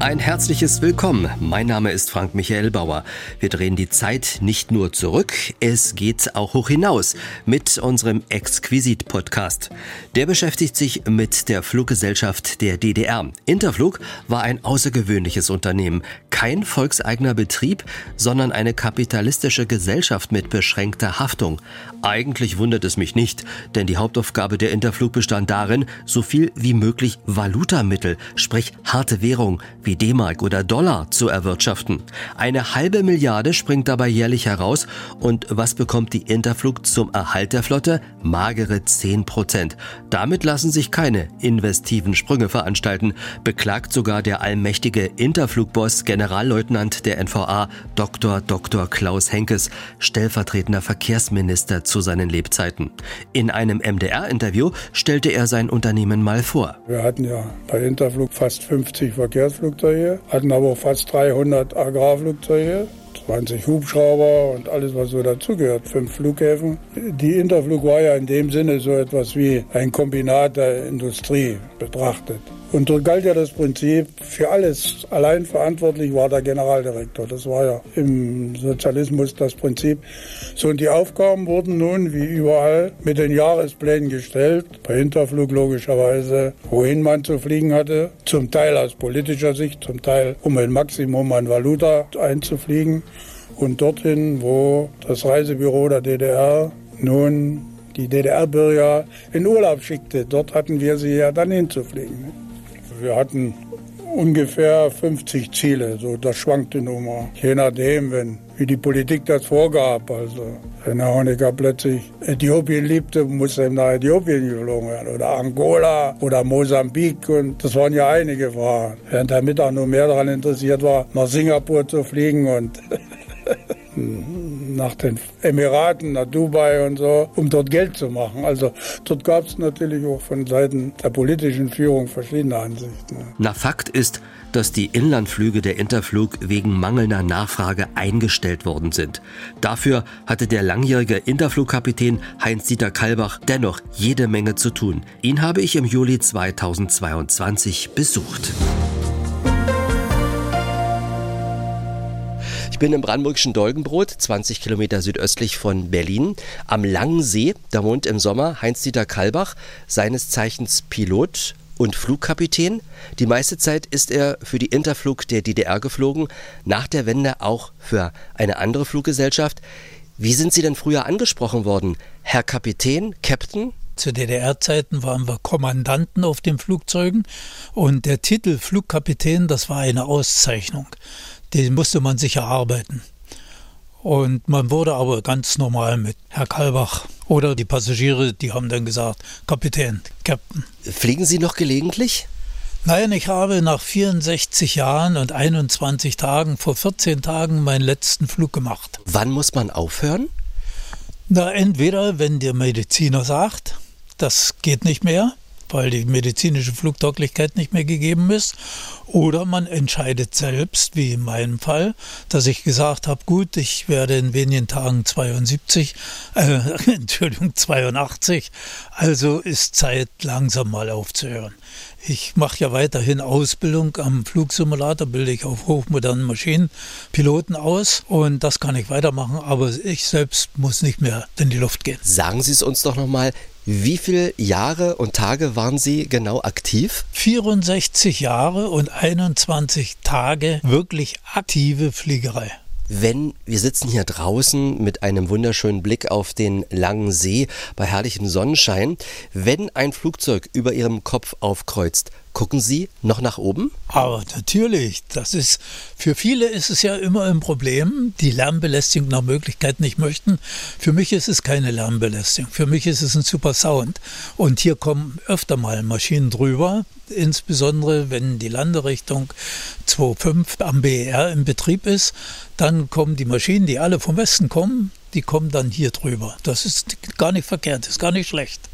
Ein herzliches Willkommen. Mein Name ist Frank Michael Bauer. Wir drehen die Zeit nicht nur zurück, es geht auch hoch hinaus mit unserem Exquisit Podcast. Der beschäftigt sich mit der Fluggesellschaft der DDR. Interflug war ein außergewöhnliches Unternehmen, kein volkseigener Betrieb, sondern eine kapitalistische Gesellschaft mit beschränkter Haftung. Eigentlich wundert es mich nicht, denn die Hauptaufgabe der Interflug bestand darin, so viel wie möglich Valutamittel, sprich harte Währung, wie D-Mark oder Dollar zu erwirtschaften. Eine halbe Milliarde springt dabei jährlich heraus und was bekommt die Interflug zum Erhalt der Flotte? Magere 10 Prozent. Damit lassen sich keine investiven Sprünge veranstalten, beklagt sogar der allmächtige Interflugboss Generalleutnant der NVA Dr. Dr. Klaus Henkes, stellvertretender Verkehrsminister zu seinen Lebzeiten. In einem MDR-Interview stellte er sein Unternehmen mal vor. Wir hatten ja bei Interflug fast 50 Verkehrsflugzeuge Flugzeuge, hatten aber fast 300 Agrarflugzeuge, 20 Hubschrauber und alles, was so dazugehört, fünf Flughäfen. Die Interflug war ja in dem Sinne so etwas wie ein Kombinat der Industrie betrachtet. Und dort galt ja das Prinzip, für alles allein verantwortlich war der Generaldirektor. Das war ja im Sozialismus das Prinzip. So, und die Aufgaben wurden nun, wie überall, mit den Jahresplänen gestellt. Bei Hinterflug logischerweise, wohin man zu fliegen hatte. Zum Teil aus politischer Sicht, zum Teil um ein Maximum an Valuta einzufliegen. Und dorthin, wo das Reisebüro der DDR nun die DDR-Bürger in Urlaub schickte. Dort hatten wir sie ja dann hinzufliegen. Wir hatten ungefähr 50 Ziele, so das schwankte nun mal. Je nachdem, wenn, wie die Politik das vorgab. Also wenn Herr Honecker plötzlich Äthiopien liebte, musste er nach Äthiopien geflogen werden. Oder Angola oder Mosambik. Und das waren ja einige Fragen. Während Herr Mittag nur mehr daran interessiert war, nach Singapur zu fliegen und nach den Emiraten, nach Dubai und so, um dort Geld zu machen. Also dort gab es natürlich auch von Seiten der politischen Führung verschiedene Ansichten. Na, Fakt ist, dass die Inlandflüge der Interflug wegen mangelnder Nachfrage eingestellt worden sind. Dafür hatte der langjährige Interflugkapitän Heinz-Dieter Kalbach dennoch jede Menge zu tun. Ihn habe ich im Juli 2022 besucht. bin im brandenburgischen Dolgenbrot, 20 Kilometer südöstlich von Berlin, am Langen See. Da wohnt im Sommer Heinz-Dieter Kalbach, seines Zeichens Pilot und Flugkapitän. Die meiste Zeit ist er für die Interflug der DDR geflogen, nach der Wende auch für eine andere Fluggesellschaft. Wie sind Sie denn früher angesprochen worden? Herr Kapitän, Captain? Zu DDR-Zeiten waren wir Kommandanten auf den Flugzeugen und der Titel Flugkapitän, das war eine Auszeichnung den musste man sich erarbeiten. Und man wurde aber ganz normal mit Herr Kalbach oder die Passagiere, die haben dann gesagt, Kapitän, Captain. Fliegen Sie noch gelegentlich? Nein, ich habe nach 64 Jahren und 21 Tagen vor 14 Tagen meinen letzten Flug gemacht. Wann muss man aufhören? Na, entweder, wenn der Mediziner sagt, das geht nicht mehr, weil die medizinische Flugtauglichkeit nicht mehr gegeben ist. Oder man entscheidet selbst, wie in meinem Fall, dass ich gesagt habe, gut, ich werde in wenigen Tagen 72, äh, Entschuldigung, 82, also ist Zeit, langsam mal aufzuhören. Ich mache ja weiterhin Ausbildung am Flugsimulator, bilde ich auf hochmodernen Maschinen Piloten aus und das kann ich weitermachen, aber ich selbst muss nicht mehr in die Luft gehen. Sagen Sie es uns doch nochmal, wie viele Jahre und Tage waren Sie genau aktiv? 64 Jahre und 21 Tage wirklich aktive Fliegerei. Wenn wir sitzen hier draußen mit einem wunderschönen Blick auf den langen See bei herrlichem Sonnenschein, wenn ein Flugzeug über Ihrem Kopf aufkreuzt, Gucken Sie noch nach oben? Aber natürlich, das ist für viele ist es ja immer ein Problem, die Lärmbelästigung nach Möglichkeit nicht möchten. Für mich ist es keine Lärmbelästigung. Für mich ist es ein super Sound. Und hier kommen öfter mal Maschinen drüber, insbesondere wenn die Landerichtung 2.5 am BER im Betrieb ist, dann kommen die Maschinen, die alle vom Westen kommen, die kommen dann hier drüber. Das ist gar nicht verkehrt, ist gar nicht schlecht.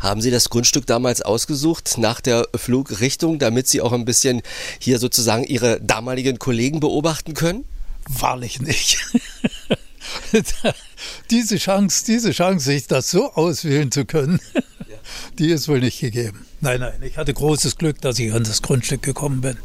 Haben Sie das Grundstück damals ausgesucht nach der Flugrichtung, damit Sie auch ein bisschen hier sozusagen Ihre damaligen Kollegen beobachten können? Wahrlich nicht. diese Chance, diese Chance, sich das so auswählen zu können, die ist wohl nicht gegeben. Nein, nein, ich hatte großes Glück, dass ich an das Grundstück gekommen bin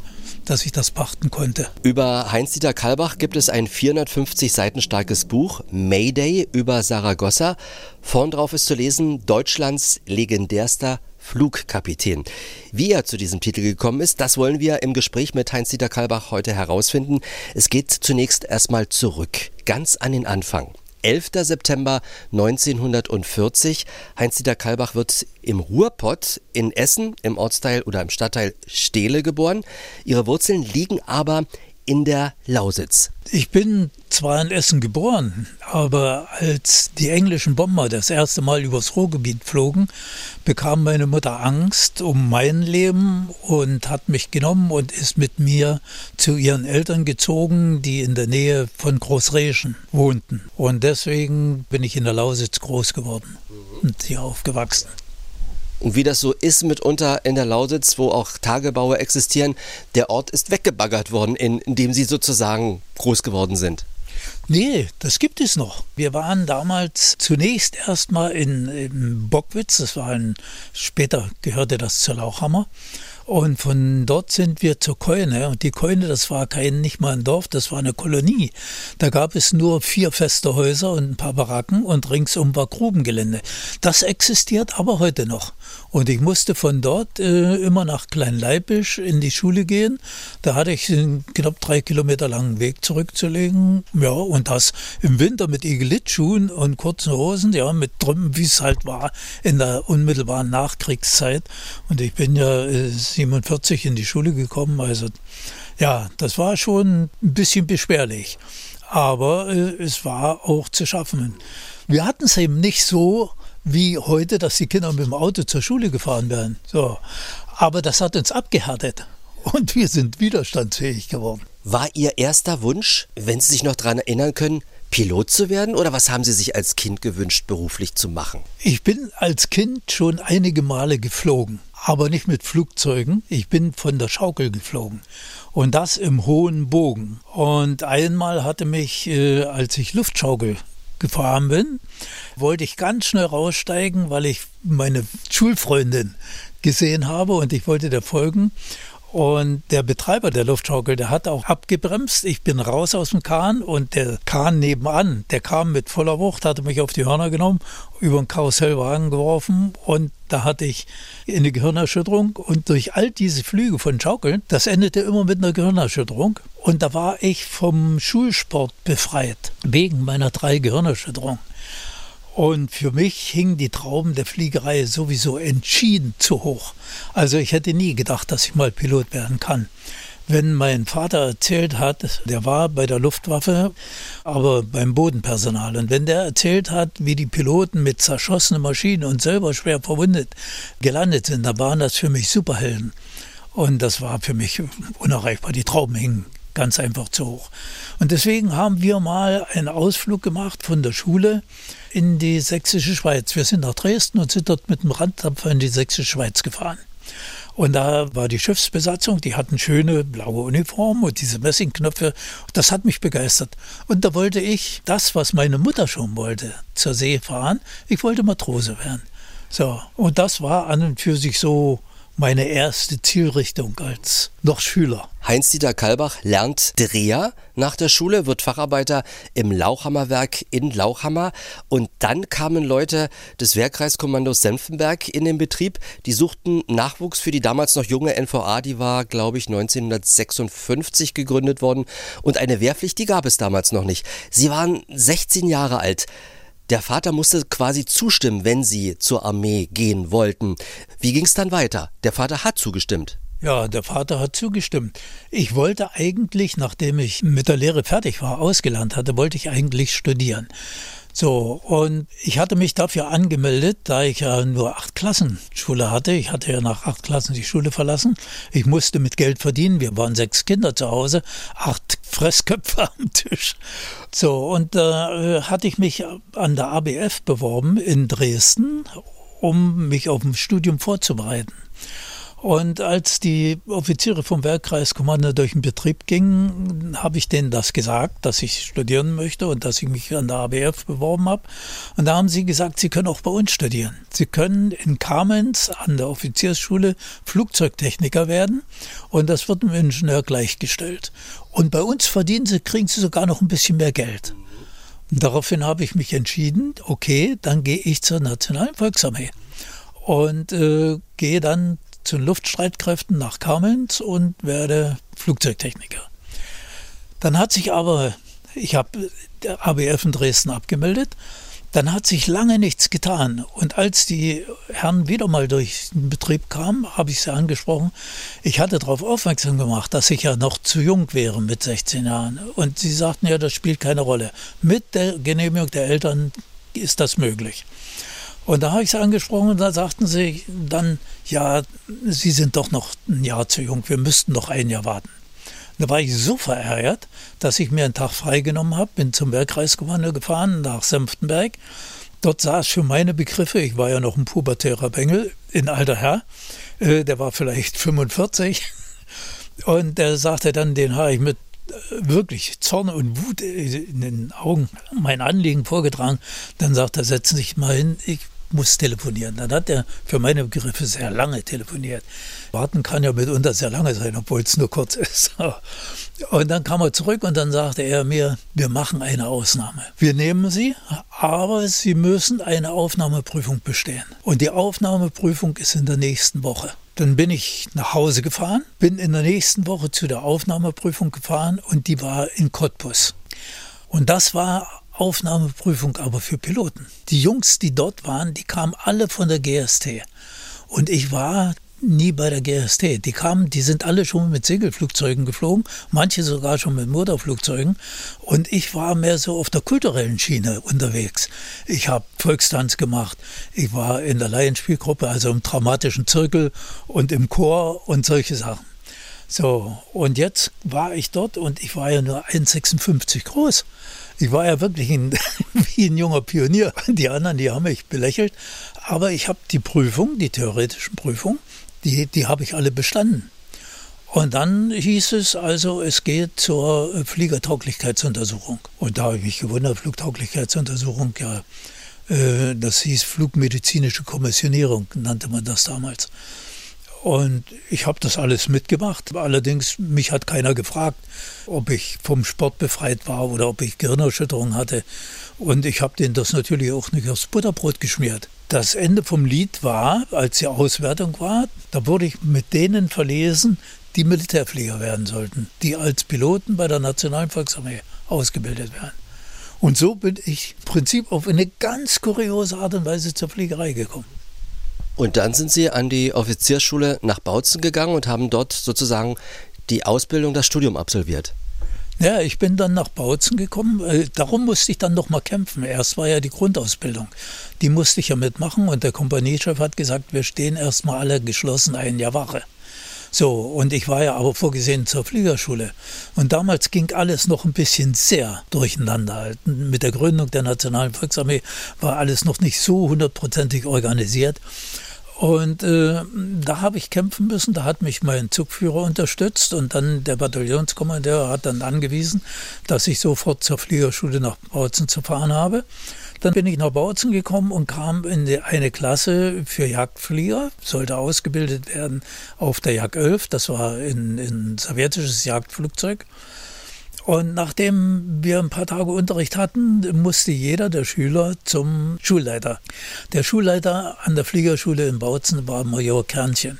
dass ich das pachten konnte. Über Heinz-Dieter Kalbach gibt es ein 450 Seiten starkes Buch, Mayday über Saragossa. Vorn drauf ist zu lesen, Deutschlands legendärster Flugkapitän. Wie er zu diesem Titel gekommen ist, das wollen wir im Gespräch mit Heinz-Dieter Kalbach heute herausfinden. Es geht zunächst erstmal zurück, ganz an den Anfang. 11. September 1940. Heinz-Dieter Kalbach wird im Ruhrpott in Essen im Ortsteil oder im Stadtteil Stehle geboren. Ihre Wurzeln liegen aber in der Lausitz. Ich bin zwar in Essen geboren, aber als die englischen Bomber das erste Mal übers Ruhrgebiet flogen, bekam meine Mutter Angst um mein Leben und hat mich genommen und ist mit mir zu ihren Eltern gezogen, die in der Nähe von Großreschen wohnten. Und deswegen bin ich in der Lausitz groß geworden und hier aufgewachsen. Und wie das so ist mitunter in der Lausitz, wo auch Tagebaue existieren, der Ort ist weggebaggert worden, in, in dem Sie sozusagen groß geworden sind. Nee, das gibt es noch. Wir waren damals zunächst erstmal in, in Bockwitz, das war ein, später gehörte das zur Lauchhammer. Und von dort sind wir zur Keune. Und die Keune, das war kein, nicht mal ein Dorf, das war eine Kolonie. Da gab es nur vier feste Häuser und ein paar Baracken und ringsum war Grubengelände. Das existiert aber heute noch. Und ich musste von dort äh, immer nach Kleinleibisch in die Schule gehen. Da hatte ich einen knapp drei Kilometer langen Weg zurückzulegen. Ja, und das im Winter mit Igelitschuhen und kurzen Hosen, ja, mit Trümpen, wie es halt war in der unmittelbaren Nachkriegszeit. Und ich bin ja äh, 47 in die Schule gekommen. Also ja, das war schon ein bisschen beschwerlich. Aber äh, es war auch zu schaffen. Wir hatten es eben nicht so wie heute, dass die Kinder mit dem Auto zur Schule gefahren werden. So. Aber das hat uns abgehärtet und wir sind widerstandsfähig geworden. War Ihr erster Wunsch, wenn Sie sich noch daran erinnern können, Pilot zu werden oder was haben Sie sich als Kind gewünscht, beruflich zu machen? Ich bin als Kind schon einige Male geflogen aber nicht mit Flugzeugen. Ich bin von der Schaukel geflogen und das im hohen Bogen. Und einmal hatte mich, äh, als ich Luftschaukel gefahren bin, wollte ich ganz schnell raussteigen, weil ich meine Schulfreundin gesehen habe und ich wollte der folgen. Und der Betreiber der Luftschaukel, der hat auch abgebremst. Ich bin raus aus dem Kahn und der Kahn nebenan, der kam mit voller Wucht, hatte mich auf die Hörner genommen, über den Karussellwagen geworfen und da hatte ich eine Gehirnerschütterung und durch all diese Flüge von Schaukeln, das endete immer mit einer Gehirnerschütterung und da war ich vom Schulsport befreit, wegen meiner drei Gehirnerschütterungen. Und für mich hingen die Trauben der Fliegerei sowieso entschieden zu hoch. Also ich hätte nie gedacht, dass ich mal Pilot werden kann. Wenn mein Vater erzählt hat, der war bei der Luftwaffe, aber beim Bodenpersonal. Und wenn der erzählt hat, wie die Piloten mit zerschossenen Maschinen und selber schwer verwundet gelandet sind, da waren das für mich Superhelden. Und das war für mich unerreichbar. Die Trauben hingen ganz einfach zu hoch. Und deswegen haben wir mal einen Ausflug gemacht von der Schule in die sächsische Schweiz. Wir sind nach Dresden und sind dort mit dem Randdampfer in die sächsische Schweiz gefahren. Und da war die Schiffsbesatzung, die hatten schöne blaue Uniformen und diese Messingknöpfe. Das hat mich begeistert. Und da wollte ich das, was meine Mutter schon wollte, zur See fahren. Ich wollte Matrose werden. So, und das war an und für sich so meine erste Zielrichtung als noch Schüler. Heinz-Dieter Kalbach lernt Dreher nach der Schule, wird Facharbeiter im Lauchhammerwerk in Lauchhammer und dann kamen Leute des Wehrkreiskommandos Senfenberg in den Betrieb, die suchten Nachwuchs für die damals noch junge NVA, die war, glaube ich, 1956 gegründet worden und eine Wehrpflicht, die gab es damals noch nicht. Sie waren 16 Jahre alt. Der Vater musste quasi zustimmen, wenn sie zur Armee gehen wollten. Wie ging es dann weiter? Der Vater hat zugestimmt. Ja, der Vater hat zugestimmt. Ich wollte eigentlich, nachdem ich mit der Lehre fertig war, ausgelernt hatte, wollte ich eigentlich studieren. So, und ich hatte mich dafür angemeldet, da ich ja nur acht Klassen Schule hatte. Ich hatte ja nach acht Klassen die Schule verlassen. Ich musste mit Geld verdienen. Wir waren sechs Kinder zu Hause, acht Fressköpfe am Tisch. So, und da äh, hatte ich mich an der ABF beworben in Dresden, um mich auf ein Studium vorzubereiten. Und als die Offiziere vom Werkkreiskommando durch den Betrieb gingen, habe ich denen das gesagt, dass ich studieren möchte und dass ich mich an der ABF beworben habe. Und da haben sie gesagt, sie können auch bei uns studieren. Sie können in Kamenz an der Offiziersschule Flugzeugtechniker werden und das wird dem Ingenieur gleichgestellt. Und bei uns verdienen sie, kriegen sie sogar noch ein bisschen mehr Geld. Und daraufhin habe ich mich entschieden, okay, dann gehe ich zur Nationalen Volksarmee und äh, gehe dann zu den Luftstreitkräften nach Kamenz und werde Flugzeugtechniker. Dann hat sich aber, ich habe der ABF in Dresden abgemeldet, dann hat sich lange nichts getan. Und als die Herren wieder mal durch den Betrieb kamen, habe ich sie angesprochen. Ich hatte darauf aufmerksam gemacht, dass ich ja noch zu jung wäre mit 16 Jahren. Und sie sagten ja, das spielt keine Rolle. Mit der Genehmigung der Eltern ist das möglich. Und da habe ich sie angesprochen und da sagten sie dann, ja, Sie sind doch noch ein Jahr zu jung, wir müssten noch ein Jahr warten. Da war ich so verärgert, dass ich mir einen Tag freigenommen habe, bin zum Bergkreiskommando gefahren nach Senftenberg. Dort saß für meine Begriffe, ich war ja noch ein pubertärer Bengel, ein alter Herr, äh, der war vielleicht 45. Und der sagte dann, den habe ich mit äh, wirklich Zorn und Wut in den Augen mein Anliegen vorgetragen. Dann sagt er, setzen Sie sich mal hin, ich muss telefonieren. Dann hat er für meine Begriffe sehr lange telefoniert. Warten kann ja mitunter sehr lange sein, obwohl es nur kurz ist. Und dann kam er zurück und dann sagte er mir, wir machen eine Ausnahme. Wir nehmen Sie, aber Sie müssen eine Aufnahmeprüfung bestehen. Und die Aufnahmeprüfung ist in der nächsten Woche. Dann bin ich nach Hause gefahren, bin in der nächsten Woche zu der Aufnahmeprüfung gefahren und die war in Cottbus. Und das war Aufnahmeprüfung aber für Piloten. Die Jungs, die dort waren, die kamen alle von der GST. Und ich war nie bei der GST. Die kamen, die sind alle schon mit Segelflugzeugen geflogen, manche sogar schon mit Motorflugzeugen. Und ich war mehr so auf der kulturellen Schiene unterwegs. Ich habe Volkstanz gemacht. Ich war in der Laienspielgruppe, also im dramatischen Zirkel und im Chor und solche Sachen. So, und jetzt war ich dort und ich war ja nur 1,56 groß. Ich war ja wirklich ein, wie ein junger Pionier. Die anderen, die haben mich belächelt. Aber ich habe die Prüfung, die theoretischen Prüfungen, die, die habe ich alle bestanden. Und dann hieß es also, es geht zur Fliegertauglichkeitsuntersuchung. Und da habe ich mich gewundert, Flugtauglichkeitsuntersuchung, ja, äh, das hieß Flugmedizinische Kommissionierung, nannte man das damals. Und ich habe das alles mitgemacht. Allerdings, mich hat keiner gefragt, ob ich vom Sport befreit war oder ob ich Gehirnerschütterung hatte. Und ich habe denen das natürlich auch nicht aufs Butterbrot geschmiert. Das Ende vom Lied war, als die Auswertung war, da wurde ich mit denen verlesen, die Militärflieger werden sollten, die als Piloten bei der Nationalen Volksarmee ausgebildet werden. Und so bin ich im Prinzip auf eine ganz kuriose Art und Weise zur Fliegerei gekommen. Und dann sind Sie an die Offiziersschule nach Bautzen gegangen und haben dort sozusagen die Ausbildung, das Studium absolviert. Ja, ich bin dann nach Bautzen gekommen. Äh, darum musste ich dann noch mal kämpfen. Erst war ja die Grundausbildung. Die musste ich ja mitmachen und der Kompaniechef hat gesagt, wir stehen erstmal alle geschlossen ein Jahr Wache. So, und ich war ja aber vorgesehen zur Fliegerschule. Und damals ging alles noch ein bisschen sehr durcheinander. Mit der Gründung der Nationalen Volksarmee war alles noch nicht so hundertprozentig organisiert. Und äh, da habe ich kämpfen müssen. Da hat mich mein Zugführer unterstützt und dann der Bataillonskommandeur hat dann angewiesen, dass ich sofort zur Fliegerschule nach Bautzen zu fahren habe. Dann bin ich nach Bautzen gekommen und kam in eine Klasse für Jagdflieger, sollte ausgebildet werden auf der Jag 11. Das war ein sowjetisches Jagdflugzeug. Und nachdem wir ein paar Tage Unterricht hatten, musste jeder der Schüler zum Schulleiter. Der Schulleiter an der Fliegerschule in Bautzen war Major Kernchen.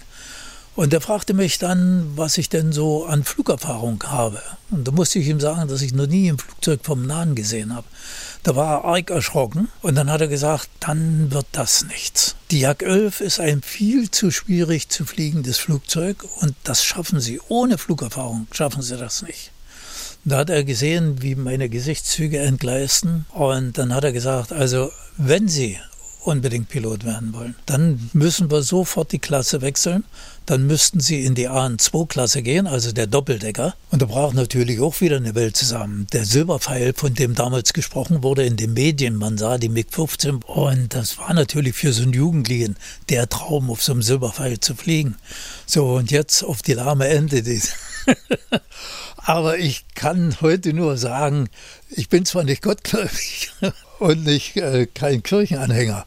Und er fragte mich dann, was ich denn so an Flugerfahrung habe. Und da musste ich ihm sagen, dass ich noch nie ein Flugzeug vom Nahen gesehen habe. Da war er arg erschrocken und dann hat er gesagt, dann wird das nichts. Die Jak 11 ist ein viel zu schwierig zu fliegendes Flugzeug und das schaffen Sie ohne Flugerfahrung, schaffen Sie das nicht. Da hat er gesehen, wie meine Gesichtszüge entgleisten. Und dann hat er gesagt, also wenn Sie unbedingt Pilot werden wollen. Dann müssen wir sofort die Klasse wechseln. Dann müssten sie in die AN2-Klasse gehen, also der Doppeldecker. Und da braucht natürlich auch wieder eine Welt zusammen. Der Silberpfeil, von dem damals gesprochen wurde in den Medien, man sah die MiG-15 und das war natürlich für so einen Jugendlichen der Traum, auf so einem Silberpfeil zu fliegen. So, und jetzt auf die lahme Ende. Aber ich kann heute nur sagen, ich bin zwar nicht gottgläubig und nicht äh, kein Kirchenanhänger,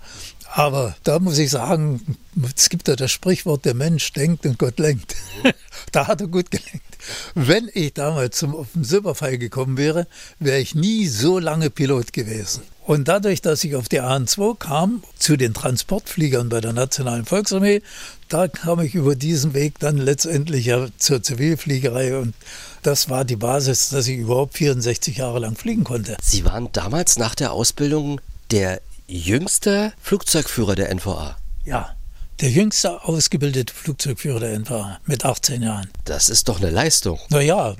aber da muss ich sagen, es gibt ja das Sprichwort, der Mensch denkt und Gott lenkt. da hat er gut gelenkt. Wenn ich damals zum, Silberpfeil gekommen wäre, wäre ich nie so lange Pilot gewesen. Und dadurch, dass ich auf die AN2 kam, zu den Transportfliegern bei der Nationalen Volksarmee, da kam ich über diesen Weg dann letztendlich ja zur Zivilfliegerei und das war die Basis, dass ich überhaupt 64 Jahre lang fliegen konnte. Sie waren damals nach der Ausbildung der jüngste Flugzeugführer der NVA. Ja, der jüngste ausgebildete Flugzeugführer der NVA mit 18 Jahren. Das ist doch eine Leistung. Naja,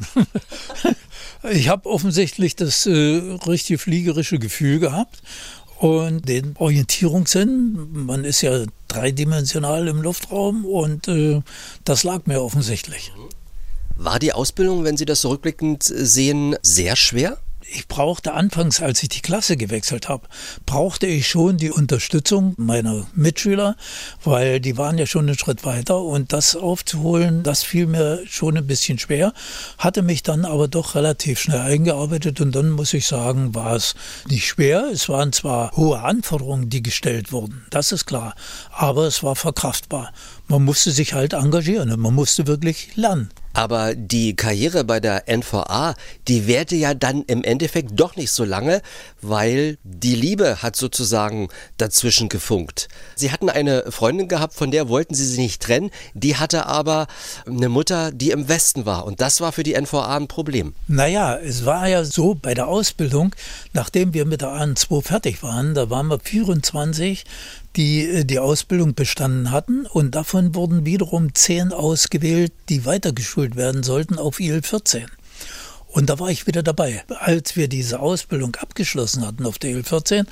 ich habe offensichtlich das äh, richtige fliegerische Gefühl gehabt und den Orientierungssinn. Man ist ja dreidimensional im Luftraum und äh, das lag mir offensichtlich. War die Ausbildung, wenn Sie das zurückblickend sehen, sehr schwer? Ich brauchte anfangs, als ich die Klasse gewechselt habe, brauchte ich schon die Unterstützung meiner Mitschüler, weil die waren ja schon einen Schritt weiter und das aufzuholen, das fiel mir schon ein bisschen schwer, hatte mich dann aber doch relativ schnell eingearbeitet und dann muss ich sagen, war es nicht schwer. Es waren zwar hohe Anforderungen, die gestellt wurden, das ist klar, aber es war verkraftbar. Man musste sich halt engagieren und man musste wirklich lernen. Aber die Karriere bei der NVA, die währte ja dann im Endeffekt doch nicht so lange, weil die Liebe hat sozusagen dazwischen gefunkt. Sie hatten eine Freundin gehabt, von der wollten sie sich nicht trennen, die hatte aber eine Mutter, die im Westen war und das war für die NVA ein Problem. Naja, es war ja so bei der Ausbildung, nachdem wir mit der AN2 fertig waren, da waren wir 24, die äh, die Ausbildung bestanden hatten und davon wurden wiederum zehn ausgewählt, die weitergeschult werden sollten auf IL 14. Und da war ich wieder dabei. Als wir diese Ausbildung abgeschlossen hatten auf der IL 14,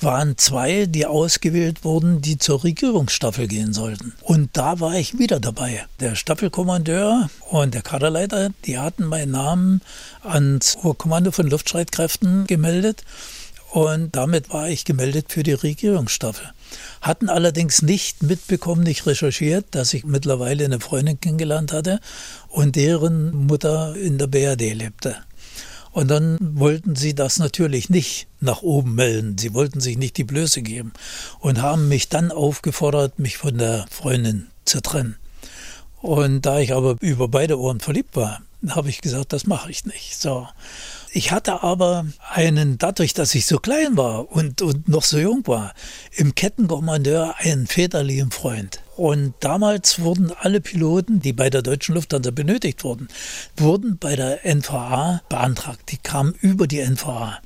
waren zwei, die ausgewählt wurden, die zur Regierungsstaffel gehen sollten. Und da war ich wieder dabei. Der Staffelkommandeur und der Kaderleiter, die hatten meinen Namen ans Oberkommando von Luftstreitkräften gemeldet. Und damit war ich gemeldet für die Regierungsstaffel. Hatten allerdings nicht mitbekommen, nicht recherchiert, dass ich mittlerweile eine Freundin kennengelernt hatte und deren Mutter in der BRD lebte. Und dann wollten sie das natürlich nicht nach oben melden. Sie wollten sich nicht die Blöße geben und haben mich dann aufgefordert, mich von der Freundin zu trennen. Und da ich aber über beide Ohren verliebt war, habe ich gesagt, das mache ich nicht. So. Ich hatte aber einen, dadurch, dass ich so klein war und, und noch so jung war, im Kettenkommandeur einen väterlichen Freund. Und damals wurden alle Piloten, die bei der deutschen Lufthansa benötigt wurden, wurden bei der NVA beantragt. Die kamen über die NVA.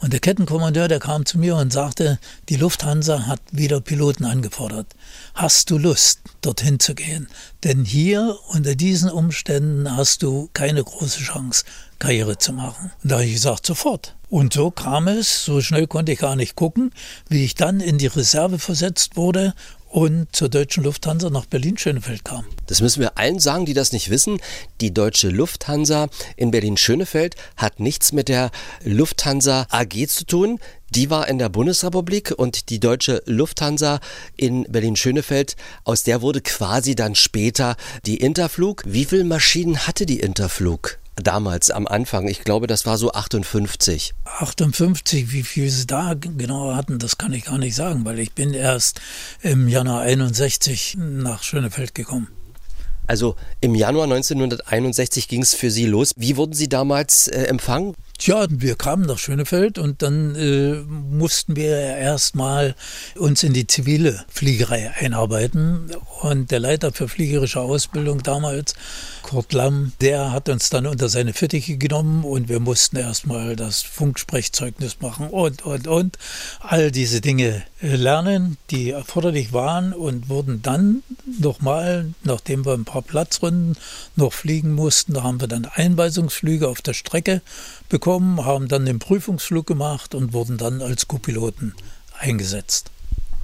Und der Kettenkommandeur, der kam zu mir und sagte, die Lufthansa hat wieder Piloten angefordert. Hast du Lust, dorthin zu gehen? Denn hier unter diesen Umständen hast du keine große Chance, Karriere zu machen. Und da habe ich gesagt, sofort. Und so kam es, so schnell konnte ich gar nicht gucken, wie ich dann in die Reserve versetzt wurde und zur deutschen Lufthansa nach Berlin-Schönefeld kam. Das müssen wir allen sagen, die das nicht wissen. Die deutsche Lufthansa in Berlin-Schönefeld hat nichts mit der Lufthansa AG zu tun. Die war in der Bundesrepublik und die deutsche Lufthansa in Berlin-Schönefeld, aus der wurde quasi dann später die Interflug. Wie viele Maschinen hatte die Interflug? Damals am Anfang. Ich glaube, das war so 58. 58, wie viel sie da genau hatten, das kann ich gar nicht sagen, weil ich bin erst im Januar 61 nach Schönefeld gekommen. Also im Januar 1961 ging es für Sie los. Wie wurden Sie damals äh, empfangen? Tja, wir kamen nach Schönefeld und dann äh, mussten wir erstmal uns in die zivile Fliegerei einarbeiten. Und der Leiter für fliegerische Ausbildung damals, Kurt Lamm, der hat uns dann unter seine Fittiche genommen und wir mussten erstmal das Funksprechzeugnis machen und, und, und. All diese Dinge äh, lernen, die erforderlich waren und wurden dann nochmal, nachdem wir ein paar Platzrunden noch fliegen mussten, da haben wir dann Einweisungsflüge auf der Strecke bekommen, haben dann den Prüfungsflug gemacht und wurden dann als Co-Piloten eingesetzt.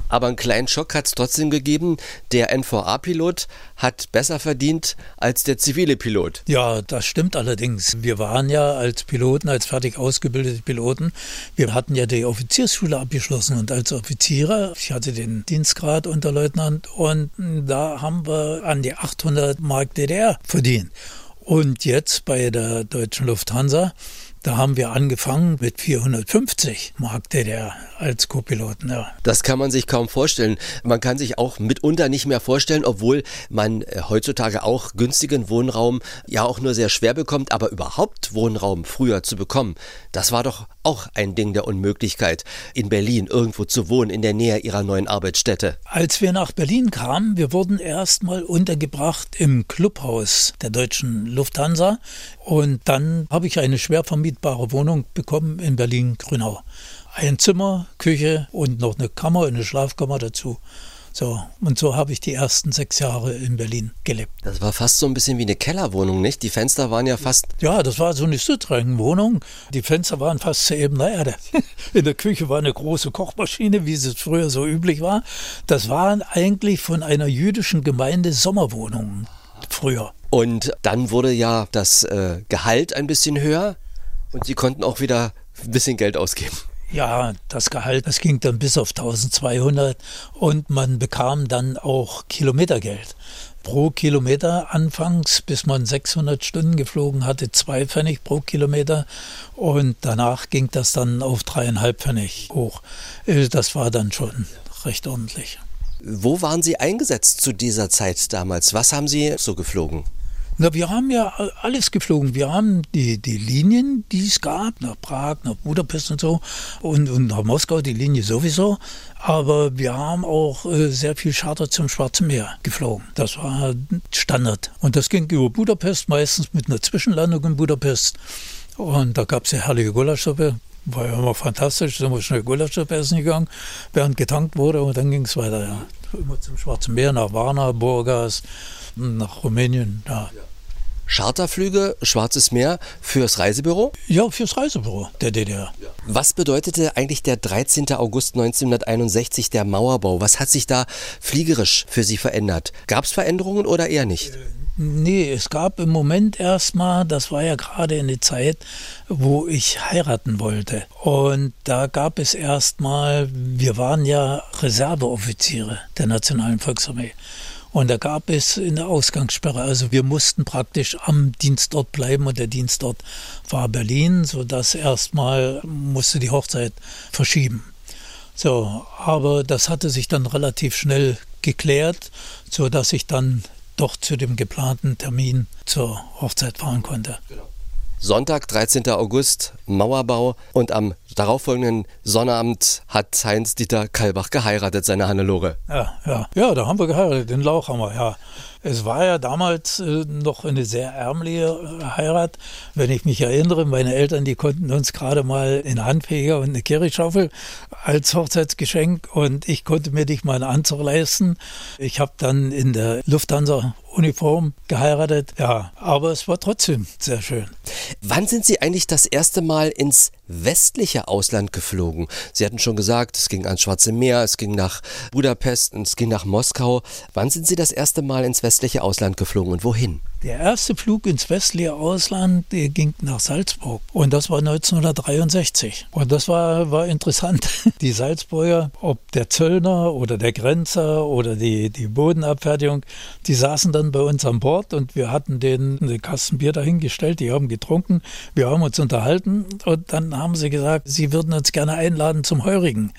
Aber einen kleinen Schock hat es trotzdem gegeben. Der NVA-Pilot hat besser verdient als der zivile Pilot. Ja, das stimmt allerdings. Wir waren ja als Piloten, als fertig ausgebildete Piloten, wir hatten ja die Offiziersschule abgeschlossen und als Offiziere, ich hatte den Dienstgrad Unterleutnant und da haben wir an die 800 Mark DDR verdient. Und jetzt bei der Deutschen Lufthansa da haben wir angefangen mit 450 Mark DDR als Co-Piloten. Ja. Das kann man sich kaum vorstellen. Man kann sich auch mitunter nicht mehr vorstellen, obwohl man äh, heutzutage auch günstigen Wohnraum ja auch nur sehr schwer bekommt, aber überhaupt Wohnraum früher zu bekommen, das war doch auch ein Ding der Unmöglichkeit, in Berlin irgendwo zu wohnen, in der Nähe ihrer neuen Arbeitsstätte. Als wir nach Berlin kamen, wir wurden erstmal untergebracht im Clubhaus der deutschen Lufthansa und dann habe ich eine schwer vermietbare Wohnung bekommen in Berlin-Grünau. Ein Zimmer, Küche und noch eine Kammer, eine Schlafkammer dazu. So, und so habe ich die ersten sechs Jahre in Berlin gelebt. Das war fast so ein bisschen wie eine Kellerwohnung, nicht? Die Fenster waren ja fast. Ja, das war so eine Südrhein-Wohnung. Die Fenster waren fast zur Ebene Erde. In der Küche war eine große Kochmaschine, wie es früher so üblich war. Das waren eigentlich von einer jüdischen Gemeinde Sommerwohnungen früher. Und dann wurde ja das äh, Gehalt ein bisschen höher und sie konnten auch wieder ein bisschen Geld ausgeben. Ja, das Gehalt, das ging dann bis auf 1200 und man bekam dann auch Kilometergeld. Pro Kilometer anfangs, bis man 600 Stunden geflogen hatte, zwei Pfennig pro Kilometer und danach ging das dann auf dreieinhalb Pfennig hoch. Äh, das war dann schon recht ordentlich. Wo waren Sie eingesetzt zu dieser Zeit damals? Was haben Sie so geflogen? Na, wir haben ja alles geflogen. Wir haben die, die Linien, die es gab, nach Prag, nach Budapest und so und, und nach Moskau, die Linie sowieso. Aber wir haben auch äh, sehr viel Charter zum Schwarzen Meer geflogen. Das war Standard. Und das ging über Budapest, meistens mit einer Zwischenlandung in Budapest. Und da gab es ja herrliche Gulaschsuppe. War ja immer fantastisch, sind wir schnell Gulaschsuppe essen gegangen, während getankt wurde und dann ging es weiter. Ja. Immer zum Schwarzen Meer, nach Varna, Burgas, nach Rumänien. Ja. Charterflüge, Schwarzes Meer fürs Reisebüro? Ja, fürs Reisebüro der DDR. Was bedeutete eigentlich der 13. August 1961 der Mauerbau? Was hat sich da fliegerisch für Sie verändert? Gab es Veränderungen oder eher nicht? Nee, es gab im Moment erstmal, das war ja gerade in der Zeit, wo ich heiraten wollte. Und da gab es erstmal, wir waren ja Reserveoffiziere der Nationalen Volksarmee. Und da gab es eine Ausgangssperre. Also wir mussten praktisch am Dienstort bleiben und der Dienstort war Berlin, sodass erstmal musste die Hochzeit verschieben. So, aber das hatte sich dann relativ schnell geklärt, sodass ich dann doch zu dem geplanten Termin zur Hochzeit fahren konnte. Genau. Sonntag, 13. August, Mauerbau und am darauffolgenden Sonnabend hat Heinz-Dieter Kalbach geheiratet, seine Hannelore. Ja, ja, ja, da haben wir geheiratet, den Lauch haben wir, ja. Es war ja damals äh, noch eine sehr ärmliche äh, Heirat. Wenn ich mich erinnere, meine Eltern, die konnten uns gerade mal einen Handfeger und eine Kirchschaufel als Hochzeitsgeschenk und ich konnte mir nicht mal einen Anzug leisten. Ich habe dann in der Lufthansa Uniform geheiratet. Ja, aber es war trotzdem sehr schön. Wann sind Sie eigentlich das erste Mal ins westliche Ausland geflogen? Sie hatten schon gesagt, es ging ans Schwarze Meer, es ging nach Budapest, es ging nach Moskau. Wann sind Sie das erste Mal ins westliche Ausland geflogen und wohin? Der erste Flug ins westliche Ausland der ging nach Salzburg und das war 1963. Und das war, war interessant. Die Salzburger, ob der Zöllner oder der Grenzer oder die, die Bodenabfertigung, die saßen dann bei uns an Bord und wir hatten den eine Kasten Bier dahingestellt, die haben getrunken, wir haben uns unterhalten und dann haben sie gesagt, sie würden uns gerne einladen zum Heurigen.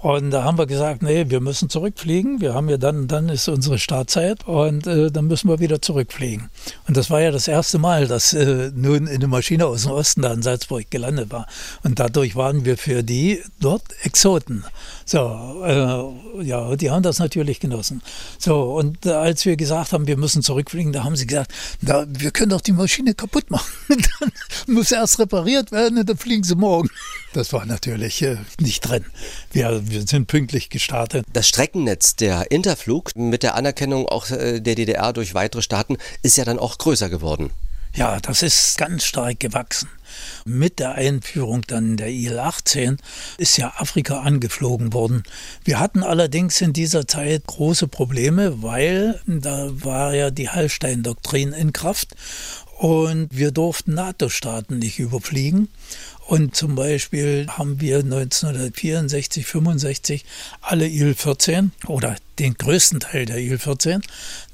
Und da haben wir gesagt, nee, wir müssen zurückfliegen. Wir haben ja dann, dann ist unsere Startzeit und äh, dann müssen wir wieder zurückfliegen. Und das war ja das erste Mal, dass äh, nun eine Maschine aus dem Osten da in Salzburg gelandet war. Und dadurch waren wir für die dort Exoten. So, äh, ja, die haben das natürlich genossen. So, und äh, als wir gesagt haben, wir müssen zurückfliegen, da haben sie gesagt, na, wir können doch die Maschine kaputt machen. dann muss erst repariert werden und dann fliegen sie morgen. Das war natürlich äh, nicht drin. Wir, wir sind pünktlich gestartet. Das Streckennetz der Interflug mit der Anerkennung auch äh, der DDR durch weitere Staaten ist ja dann auch größer geworden. Ja, das ist ganz stark gewachsen. Mit der Einführung dann der IL-18 ist ja Afrika angeflogen worden. Wir hatten allerdings in dieser Zeit große Probleme, weil da war ja die Hallstein-Doktrin in Kraft und wir durften NATO-Staaten nicht überfliegen. Und zum Beispiel haben wir 1964, 65 alle IL-14 oder den größten Teil der IL-14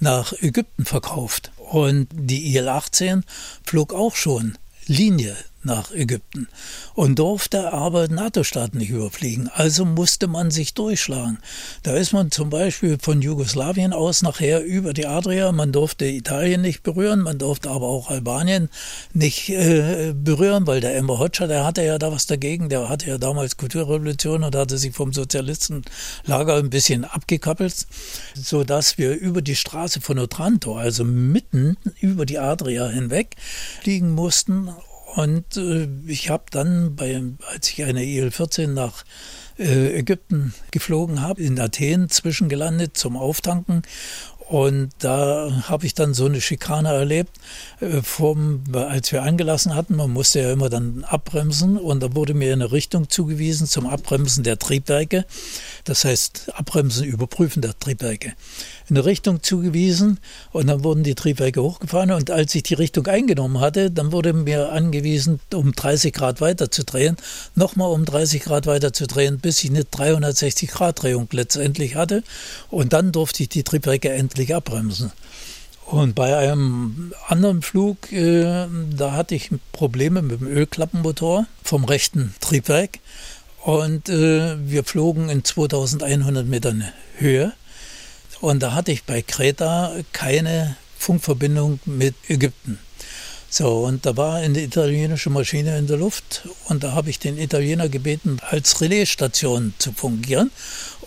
nach Ägypten verkauft. Und die IL-18 flog auch schon Linie nach Ägypten und durfte aber NATO-Staaten nicht überfliegen. Also musste man sich durchschlagen. Da ist man zum Beispiel von Jugoslawien aus nachher über die Adria. Man durfte Italien nicht berühren, man durfte aber auch Albanien nicht äh, berühren, weil der Emma Hoxha, der hatte ja da was dagegen. Der hatte ja damals Kulturrevolution und hatte sich vom Sozialistenlager ein bisschen abgekappelt, sodass wir über die Straße von Otranto, also mitten über die Adria hinweg, fliegen mussten und äh, ich habe dann, bei, als ich eine IL-14 nach äh, Ägypten geflogen habe, in Athen zwischengelandet zum Auftanken und da habe ich dann so eine Schikane erlebt, äh, vom, als wir angelassen hatten. Man musste ja immer dann abbremsen und da wurde mir eine Richtung zugewiesen zum Abbremsen der Triebwerke. Das heißt, Abbremsen, Überprüfen der Triebwerke. Eine Richtung zugewiesen und dann wurden die Triebwerke hochgefahren und als ich die Richtung eingenommen hatte, dann wurde mir angewiesen, um 30 Grad weiter zu drehen, nochmal um 30 Grad weiter zu drehen, bis ich eine 360 Grad Drehung letztendlich hatte und dann durfte ich die Triebwerke endlich letztlich abbremsen. Und bei einem anderen Flug, äh, da hatte ich Probleme mit dem Ölklappenmotor vom rechten Triebwerk. Und äh, wir flogen in 2100 Metern Höhe. Und da hatte ich bei Kreta keine Funkverbindung mit Ägypten. So, und da war eine italienische Maschine in der Luft und da habe ich den Italiener gebeten, als Relaisstation zu fungieren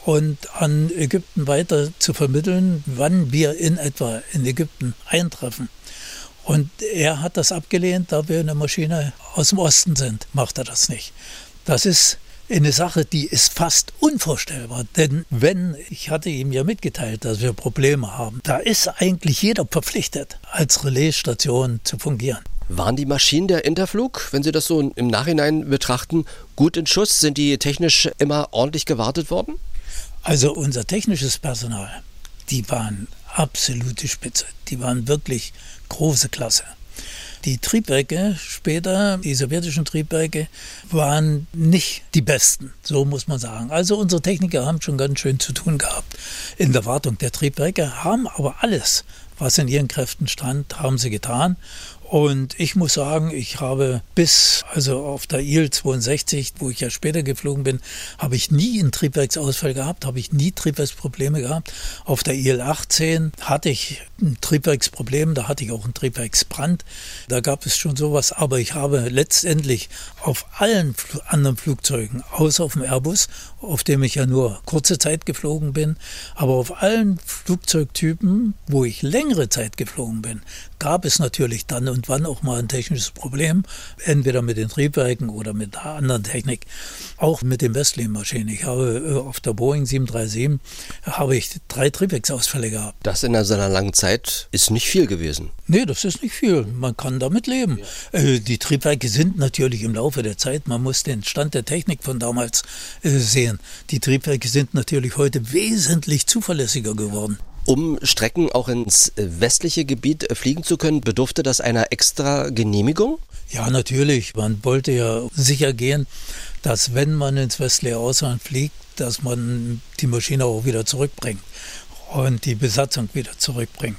und an Ägypten weiter zu vermitteln, wann wir in etwa in Ägypten eintreffen. Und er hat das abgelehnt, da wir eine Maschine aus dem Osten sind, macht er das nicht. Das ist eine Sache, die ist fast unvorstellbar. Denn wenn, ich hatte ihm ja mitgeteilt, dass wir Probleme haben, da ist eigentlich jeder verpflichtet, als Relaisstation zu fungieren. Waren die Maschinen der Interflug, wenn Sie das so im Nachhinein betrachten, gut in Schuss? Sind die technisch immer ordentlich gewartet worden? Also unser technisches Personal, die waren absolute Spitze. Die waren wirklich große Klasse. Die Triebwerke später, die sowjetischen Triebwerke, waren nicht die besten, so muss man sagen. Also unsere Techniker haben schon ganz schön zu tun gehabt in der Wartung der Triebwerke, haben aber alles, was in ihren Kräften stand, haben sie getan. Und ich muss sagen, ich habe bis, also auf der IL 62, wo ich ja später geflogen bin, habe ich nie einen Triebwerksausfall gehabt, habe ich nie Triebwerksprobleme gehabt. Auf der IL 18 hatte ich ein Triebwerksproblem, da hatte ich auch einen Triebwerksbrand. Da gab es schon sowas, aber ich habe letztendlich auf allen anderen Flugzeugen, außer auf dem Airbus, auf dem ich ja nur kurze Zeit geflogen bin, aber auf allen Flugzeugtypen, wo ich längere Zeit geflogen bin, gab es natürlich dann und wann auch mal ein technisches Problem, entweder mit den Triebwerken oder mit der anderen Technik, auch mit den Westlin-Maschinen. Ich habe äh, auf der Boeing 737 habe ich drei Triebwerksausfälle gehabt. Das in so einer langen Zeit ist nicht viel gewesen. Nee, das ist nicht viel. Man kann damit leben. Ja. Äh, die Triebwerke sind natürlich im Laufe der Zeit, man muss den Stand der Technik von damals äh, sehen. Die Triebwerke sind natürlich heute wesentlich zuverlässiger geworden. Um Strecken auch ins westliche Gebiet fliegen zu können, bedurfte das einer extra Genehmigung? Ja, natürlich. Man wollte ja sicher gehen, dass wenn man ins westliche Ausland fliegt, dass man die Maschine auch wieder zurückbringt und die Besatzung wieder zurückbringt.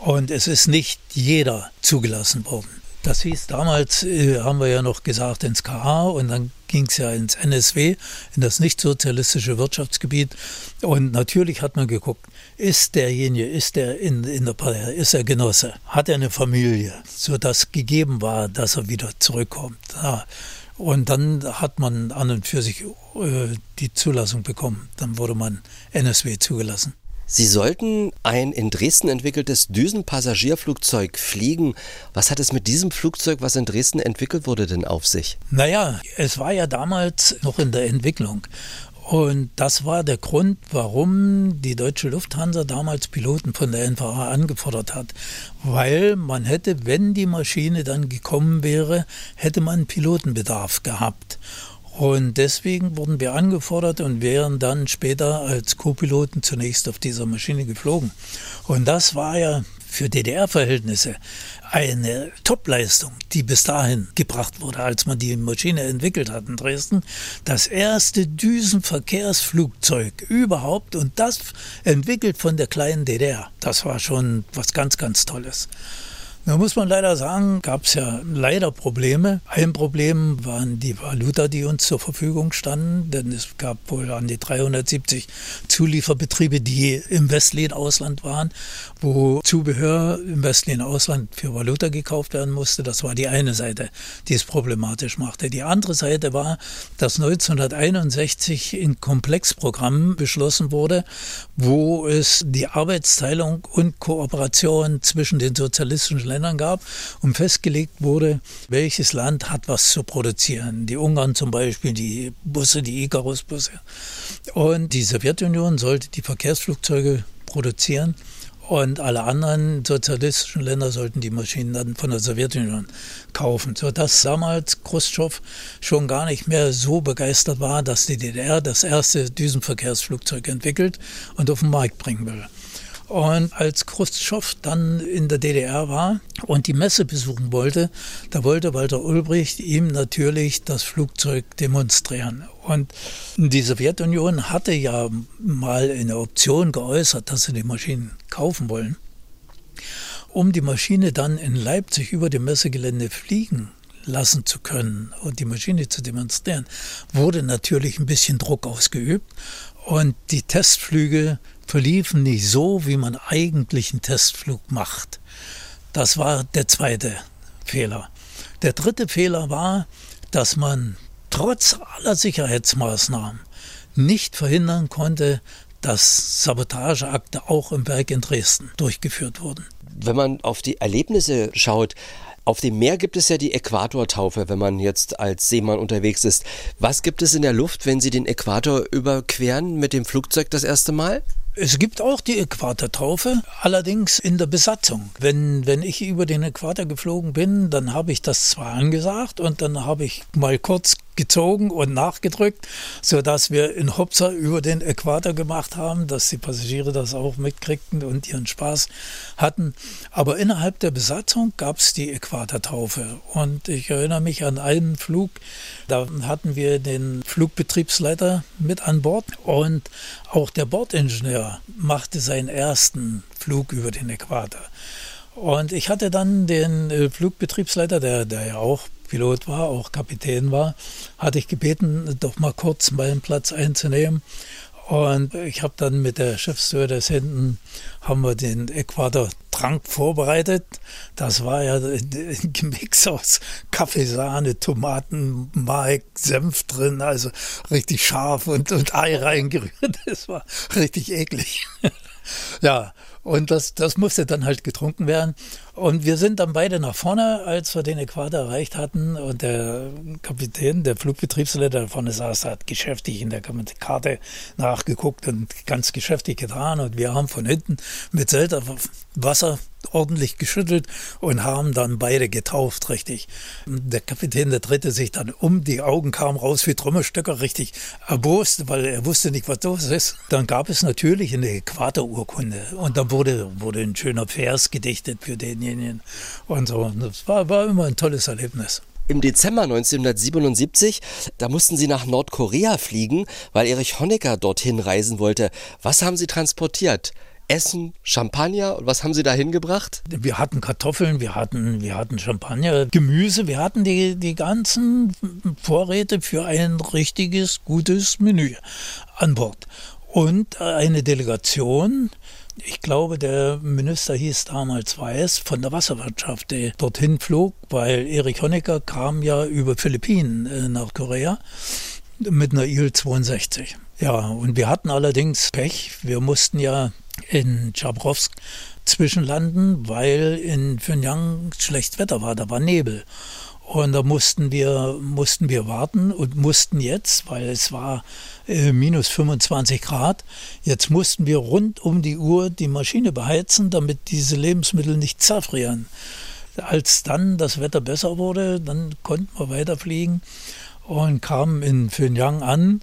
Und es ist nicht jeder zugelassen worden. Das hieß damals, äh, haben wir ja noch gesagt, ins KA und dann ging es ja ins NSW, in das nicht-sozialistische Wirtschaftsgebiet. Und natürlich hat man geguckt, ist derjenige, ist der in, in der Partei, ist er Genosse, hat er eine Familie, sodass gegeben war, dass er wieder zurückkommt. Ja. Und dann hat man an und für sich äh, die Zulassung bekommen. Dann wurde man NSW zugelassen. Sie sollten ein in Dresden entwickeltes Düsenpassagierflugzeug fliegen. Was hat es mit diesem Flugzeug, was in Dresden entwickelt wurde, denn auf sich? Naja, es war ja damals noch in der Entwicklung. Und das war der Grund, warum die deutsche Lufthansa damals Piloten von der NVA angefordert hat. Weil man hätte, wenn die Maschine dann gekommen wäre, hätte man Pilotenbedarf gehabt. Und deswegen wurden wir angefordert und wären dann später als Co-Piloten zunächst auf dieser Maschine geflogen. Und das war ja für DDR-Verhältnisse eine Topleistung, die bis dahin gebracht wurde, als man die Maschine entwickelt hat in Dresden. Das erste Düsenverkehrsflugzeug überhaupt und das entwickelt von der kleinen DDR. Das war schon was ganz, ganz Tolles. Da muss man leider sagen, gab es ja leider Probleme. Ein Problem waren die Valuta, die uns zur Verfügung standen, denn es gab wohl an die 370 Zulieferbetriebe, die im westlichen Ausland waren, wo Zubehör im westlichen Ausland für Valuta gekauft werden musste. Das war die eine Seite, die es problematisch machte. Die andere Seite war, dass 1961 ein Komplexprogramm beschlossen wurde, wo es die Arbeitsteilung und Kooperation zwischen den sozialistischen Ländern gab und festgelegt wurde, welches Land hat was zu produzieren. Die Ungarn zum Beispiel, die Busse, die Icarus-Busse. Und die Sowjetunion sollte die Verkehrsflugzeuge produzieren und alle anderen sozialistischen Länder sollten die Maschinen dann von der Sowjetunion kaufen, sodass damals Khrushchev schon gar nicht mehr so begeistert war, dass die DDR das erste Düsenverkehrsflugzeug entwickelt und auf den Markt bringen will. Und als Khrushchev dann in der DDR war und die Messe besuchen wollte, da wollte Walter Ulbricht ihm natürlich das Flugzeug demonstrieren. Und die Sowjetunion hatte ja mal eine Option geäußert, dass sie die Maschinen kaufen wollen. Um die Maschine dann in Leipzig über dem Messegelände fliegen lassen zu können und die Maschine zu demonstrieren, wurde natürlich ein bisschen Druck ausgeübt. Und die Testflüge verliefen nicht so, wie man eigentlich einen Testflug macht. Das war der zweite Fehler. Der dritte Fehler war, dass man trotz aller Sicherheitsmaßnahmen nicht verhindern konnte, dass Sabotageakte auch im Werk in Dresden durchgeführt wurden. Wenn man auf die Erlebnisse schaut, auf dem Meer gibt es ja die Äquatortaufe, wenn man jetzt als Seemann unterwegs ist. Was gibt es in der Luft, wenn Sie den Äquator überqueren mit dem Flugzeug das erste Mal? Es gibt auch die Äquatortaufe, allerdings in der Besatzung. Wenn, wenn ich über den Äquator geflogen bin, dann habe ich das zwar angesagt und dann habe ich mal kurz gezogen und nachgedrückt, sodass wir in Hopsa über den Äquator gemacht haben, dass die Passagiere das auch mitkriegten und ihren Spaß hatten. Aber innerhalb der Besatzung gab es die Äquatortaufe. Und ich erinnere mich an einen Flug, da hatten wir den Flugbetriebsleiter mit an Bord und auch der Bordingenieur machte seinen ersten Flug über den Äquator. Und ich hatte dann den äh, Flugbetriebsleiter, der, der ja auch Pilot war, auch Kapitän war, hatte ich gebeten, doch mal kurz meinen Platz einzunehmen. Und ich habe dann mit der Chefstewardess hinten, haben wir den Äquator-Trank vorbereitet. Das war ja ein Gemix aus Kaffeesahne, Tomaten, Mark, Senf drin, also richtig scharf und, und Ei reingerührt. Das war richtig eklig. ja, und das, das musste dann halt getrunken werden. Und wir sind dann beide nach vorne, als wir den Äquator erreicht hatten. Und der Kapitän, der Flugbetriebsleiter vorne saß, hat geschäftig in der Karte nachgeguckt und ganz geschäftig getan. Und wir haben von hinten mit Selter Wasser ordentlich geschüttelt und haben dann beide getauft, richtig. Der Kapitän, der drehte sich dann um, die Augen kamen raus wie Trommelstöcker, richtig erbost, weil er wusste nicht, was los ist. Dann gab es natürlich eine Äquatorurkunde und dann wurde, wurde ein schöner Vers gedichtet für denjenigen und so. Das war, war immer ein tolles Erlebnis. Im Dezember 1977, da mussten Sie nach Nordkorea fliegen, weil Erich Honecker dorthin reisen wollte. Was haben Sie transportiert? Essen, Champagner und was haben Sie da hingebracht? Wir hatten Kartoffeln, wir hatten, wir hatten Champagner, Gemüse, wir hatten die, die ganzen Vorräte für ein richtiges, gutes Menü an Bord. Und eine Delegation, ich glaube, der Minister hieß damals Weiß von der Wasserwirtschaft, der dorthin flog, weil Erich Honecker kam ja über Philippinen äh, nach Korea mit einer Il-62. Ja, und wir hatten allerdings Pech. Wir mussten ja in Chabrovsk zwischenlanden, weil in Pyongyang schlecht Wetter war, da war Nebel. Und da mussten wir, mussten wir warten und mussten jetzt, weil es war äh, minus 25 Grad, jetzt mussten wir rund um die Uhr die Maschine beheizen, damit diese Lebensmittel nicht zerfrieren. Als dann das Wetter besser wurde, dann konnten wir weiterfliegen und kamen in Pyongyang an,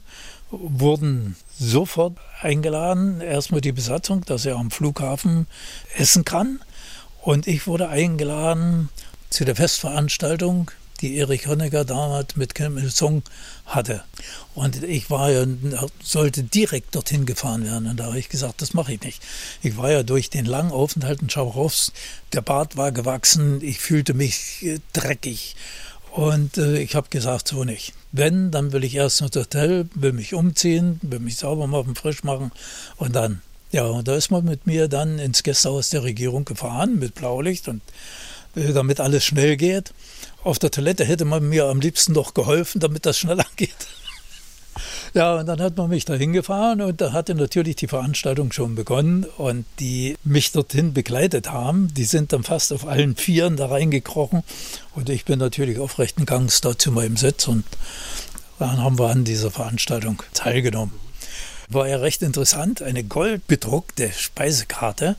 wurden sofort eingeladen, erstmal die Besatzung, dass er am Flughafen essen kann. Und ich wurde eingeladen zu der Festveranstaltung, die Erich Honecker damals mit Kim Il-sung hatte. Und ich war ja, sollte direkt dorthin gefahren werden. Und da habe ich gesagt, das mache ich nicht. Ich war ja durch den langen Aufenthalt in Schabrowsk, der Bart war gewachsen, ich fühlte mich äh, dreckig. Und äh, ich habe gesagt, so nicht. Wenn, dann will ich erst ins Hotel, will mich umziehen, will mich sauber machen, frisch machen und dann. Ja, und da ist man mit mir dann ins Gästehaus der Regierung gefahren mit Blaulicht und damit alles schnell geht. Auf der Toilette hätte man mir am liebsten noch geholfen, damit das schneller geht. Ja, und dann hat man mich da hingefahren und da hatte natürlich die Veranstaltung schon begonnen und die mich dorthin begleitet haben, die sind dann fast auf allen Vieren da reingekrochen und ich bin natürlich aufrechten Gangs da zu meinem Sitz und dann haben wir an dieser Veranstaltung teilgenommen. War ja recht interessant, eine goldbedruckte Speisekarte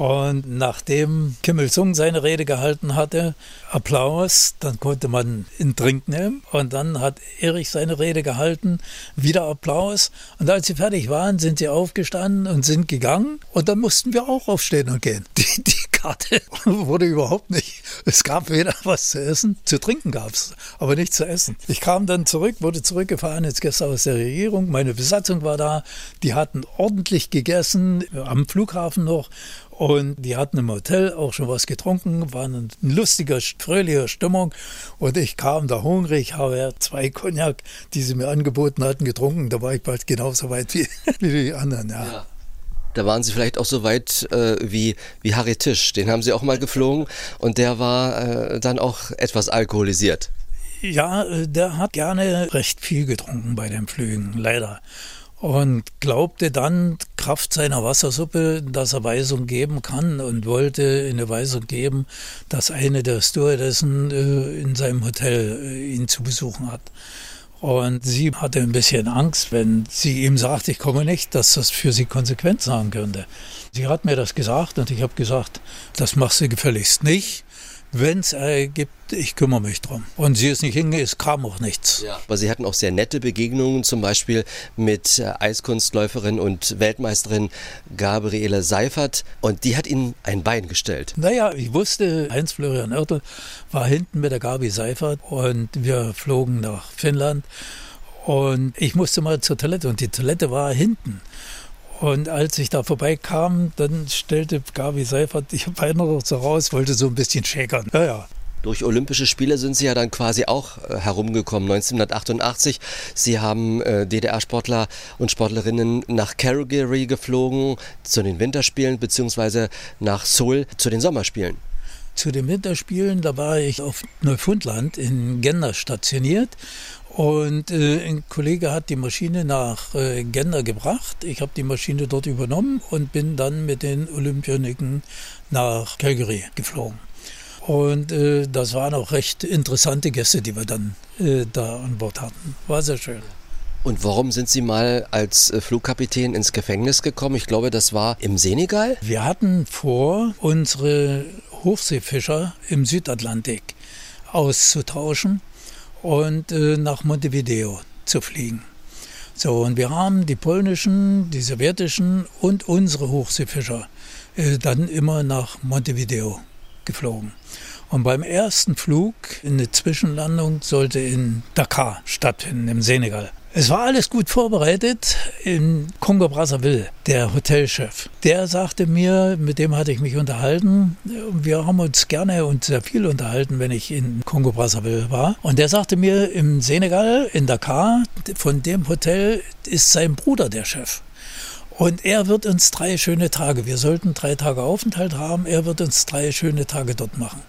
und nachdem Kim Il-sung seine Rede gehalten hatte, Applaus, dann konnte man einen Trink nehmen. Und dann hat Erich seine Rede gehalten, wieder Applaus. Und als sie fertig waren, sind sie aufgestanden und sind gegangen. Und dann mussten wir auch aufstehen und gehen. Die, die Karte wurde überhaupt nicht. Es gab weder was zu essen, zu trinken gab es, aber nicht zu essen. Ich kam dann zurück, wurde zurückgefahren ins Gästehaus der Regierung. Meine Besatzung war da. Die hatten ordentlich gegessen, am Flughafen noch. Und die hatten im Hotel auch schon was getrunken, waren in lustiger, fröhlicher Stimmung. Und ich kam da hungrig, habe ja zwei Cognac, die sie mir angeboten hatten, getrunken. Da war ich bald genauso weit wie, wie die anderen. Ja. ja. Da waren Sie vielleicht auch so weit äh, wie, wie Harry Tisch. Den haben Sie auch mal geflogen und der war äh, dann auch etwas alkoholisiert. Ja, äh, der hat gerne recht viel getrunken bei den Flügen, leider und glaubte dann Kraft seiner Wassersuppe, dass er Weisung geben kann und wollte eine Weisung geben, dass eine der Stewardessen äh, in seinem Hotel äh, ihn zu besuchen hat. Und sie hatte ein bisschen Angst, wenn sie ihm sagt, ich komme nicht, dass das für sie Konsequenzen haben könnte. Sie hat mir das gesagt und ich habe gesagt, das machst du gefälligst nicht wenn es gibt, ich kümmere mich drum. Und sie ist nicht hingegangen, es kam auch nichts. Ja. Aber Sie hatten auch sehr nette Begegnungen, zum Beispiel mit äh, Eiskunstläuferin und Weltmeisterin Gabriele Seifert. Und die hat Ihnen ein Bein gestellt. Naja, ich wusste, Heinz-Florian Oertel war hinten mit der Gabi Seifert und wir flogen nach Finnland. Und ich musste mal zur Toilette und die Toilette war hinten. Und als ich da vorbeikam, dann stellte Gabi Seifert die noch so raus, wollte so ein bisschen schäkern. Ja, ja. Durch Olympische Spiele sind Sie ja dann quasi auch äh, herumgekommen. 1988. Sie haben äh, DDR-Sportler und Sportlerinnen nach Calgary geflogen zu den Winterspielen beziehungsweise nach Seoul zu den Sommerspielen. Zu den Winterspielen, da war ich auf Neufundland in Gender stationiert und äh, ein Kollege hat die Maschine nach äh, Gender gebracht. Ich habe die Maschine dort übernommen und bin dann mit den Olympioniken nach Calgary geflogen. Und äh, das waren auch recht interessante Gäste, die wir dann äh, da an Bord hatten. War sehr schön. Und warum sind Sie mal als äh, Flugkapitän ins Gefängnis gekommen? Ich glaube, das war im Senegal. Wir hatten vor, unsere Hochseefischer im Südatlantik auszutauschen und äh, nach Montevideo zu fliegen. So, und wir haben die polnischen, die sowjetischen und unsere Hochseefischer äh, dann immer nach Montevideo geflogen. Und beim ersten Flug, eine Zwischenlandung, sollte in Dakar stattfinden, im Senegal. Es war alles gut vorbereitet in Kongo Brazzaville, der Hotelchef. Der sagte mir, mit dem hatte ich mich unterhalten. Wir haben uns gerne und sehr viel unterhalten, wenn ich in Kongo Brazzaville war. Und der sagte mir, im Senegal, in Dakar, von dem Hotel ist sein Bruder der Chef. Und er wird uns drei schöne Tage, wir sollten drei Tage Aufenthalt haben, er wird uns drei schöne Tage dort machen.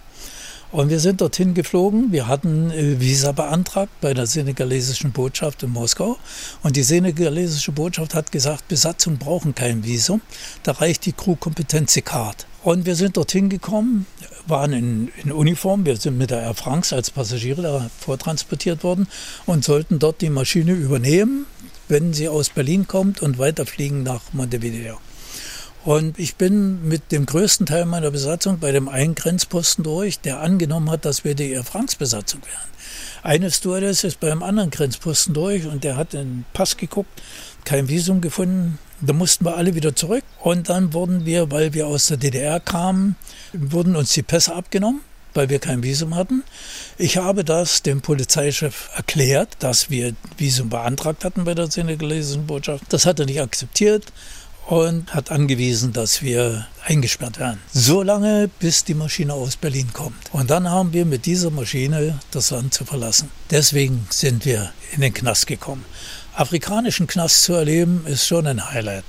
Und wir sind dorthin geflogen. Wir hatten äh, Visa beantragt bei der senegalesischen Botschaft in Moskau. Und die senegalesische Botschaft hat gesagt, Besatzung brauchen kein Visum. Da reicht die Crew-Kompetenz-Card. Und wir sind dorthin gekommen, waren in, in, Uniform. Wir sind mit der Air France als Passagiere da vortransportiert worden und sollten dort die Maschine übernehmen, wenn sie aus Berlin kommt und weiterfliegen nach Montevideo. Und ich bin mit dem größten Teil meiner Besatzung bei dem einen Grenzposten durch, der angenommen hat, dass wir die Air France-Besatzung wären. Eine Stewardess ist beim anderen Grenzposten durch und der hat den Pass geguckt, kein Visum gefunden. Da mussten wir alle wieder zurück. Und dann wurden wir, weil wir aus der DDR kamen, wurden uns die Pässe abgenommen weil wir kein Visum hatten. Ich habe das dem Polizeichef erklärt, dass wir Visum beantragt hatten bei der senegalesischen Botschaft. Das hat er nicht akzeptiert und hat angewiesen, dass wir eingesperrt werden. So lange, bis die Maschine aus Berlin kommt. Und dann haben wir mit dieser Maschine das Land zu verlassen. Deswegen sind wir in den Knast gekommen. Afrikanischen Knast zu erleben, ist schon ein Highlight.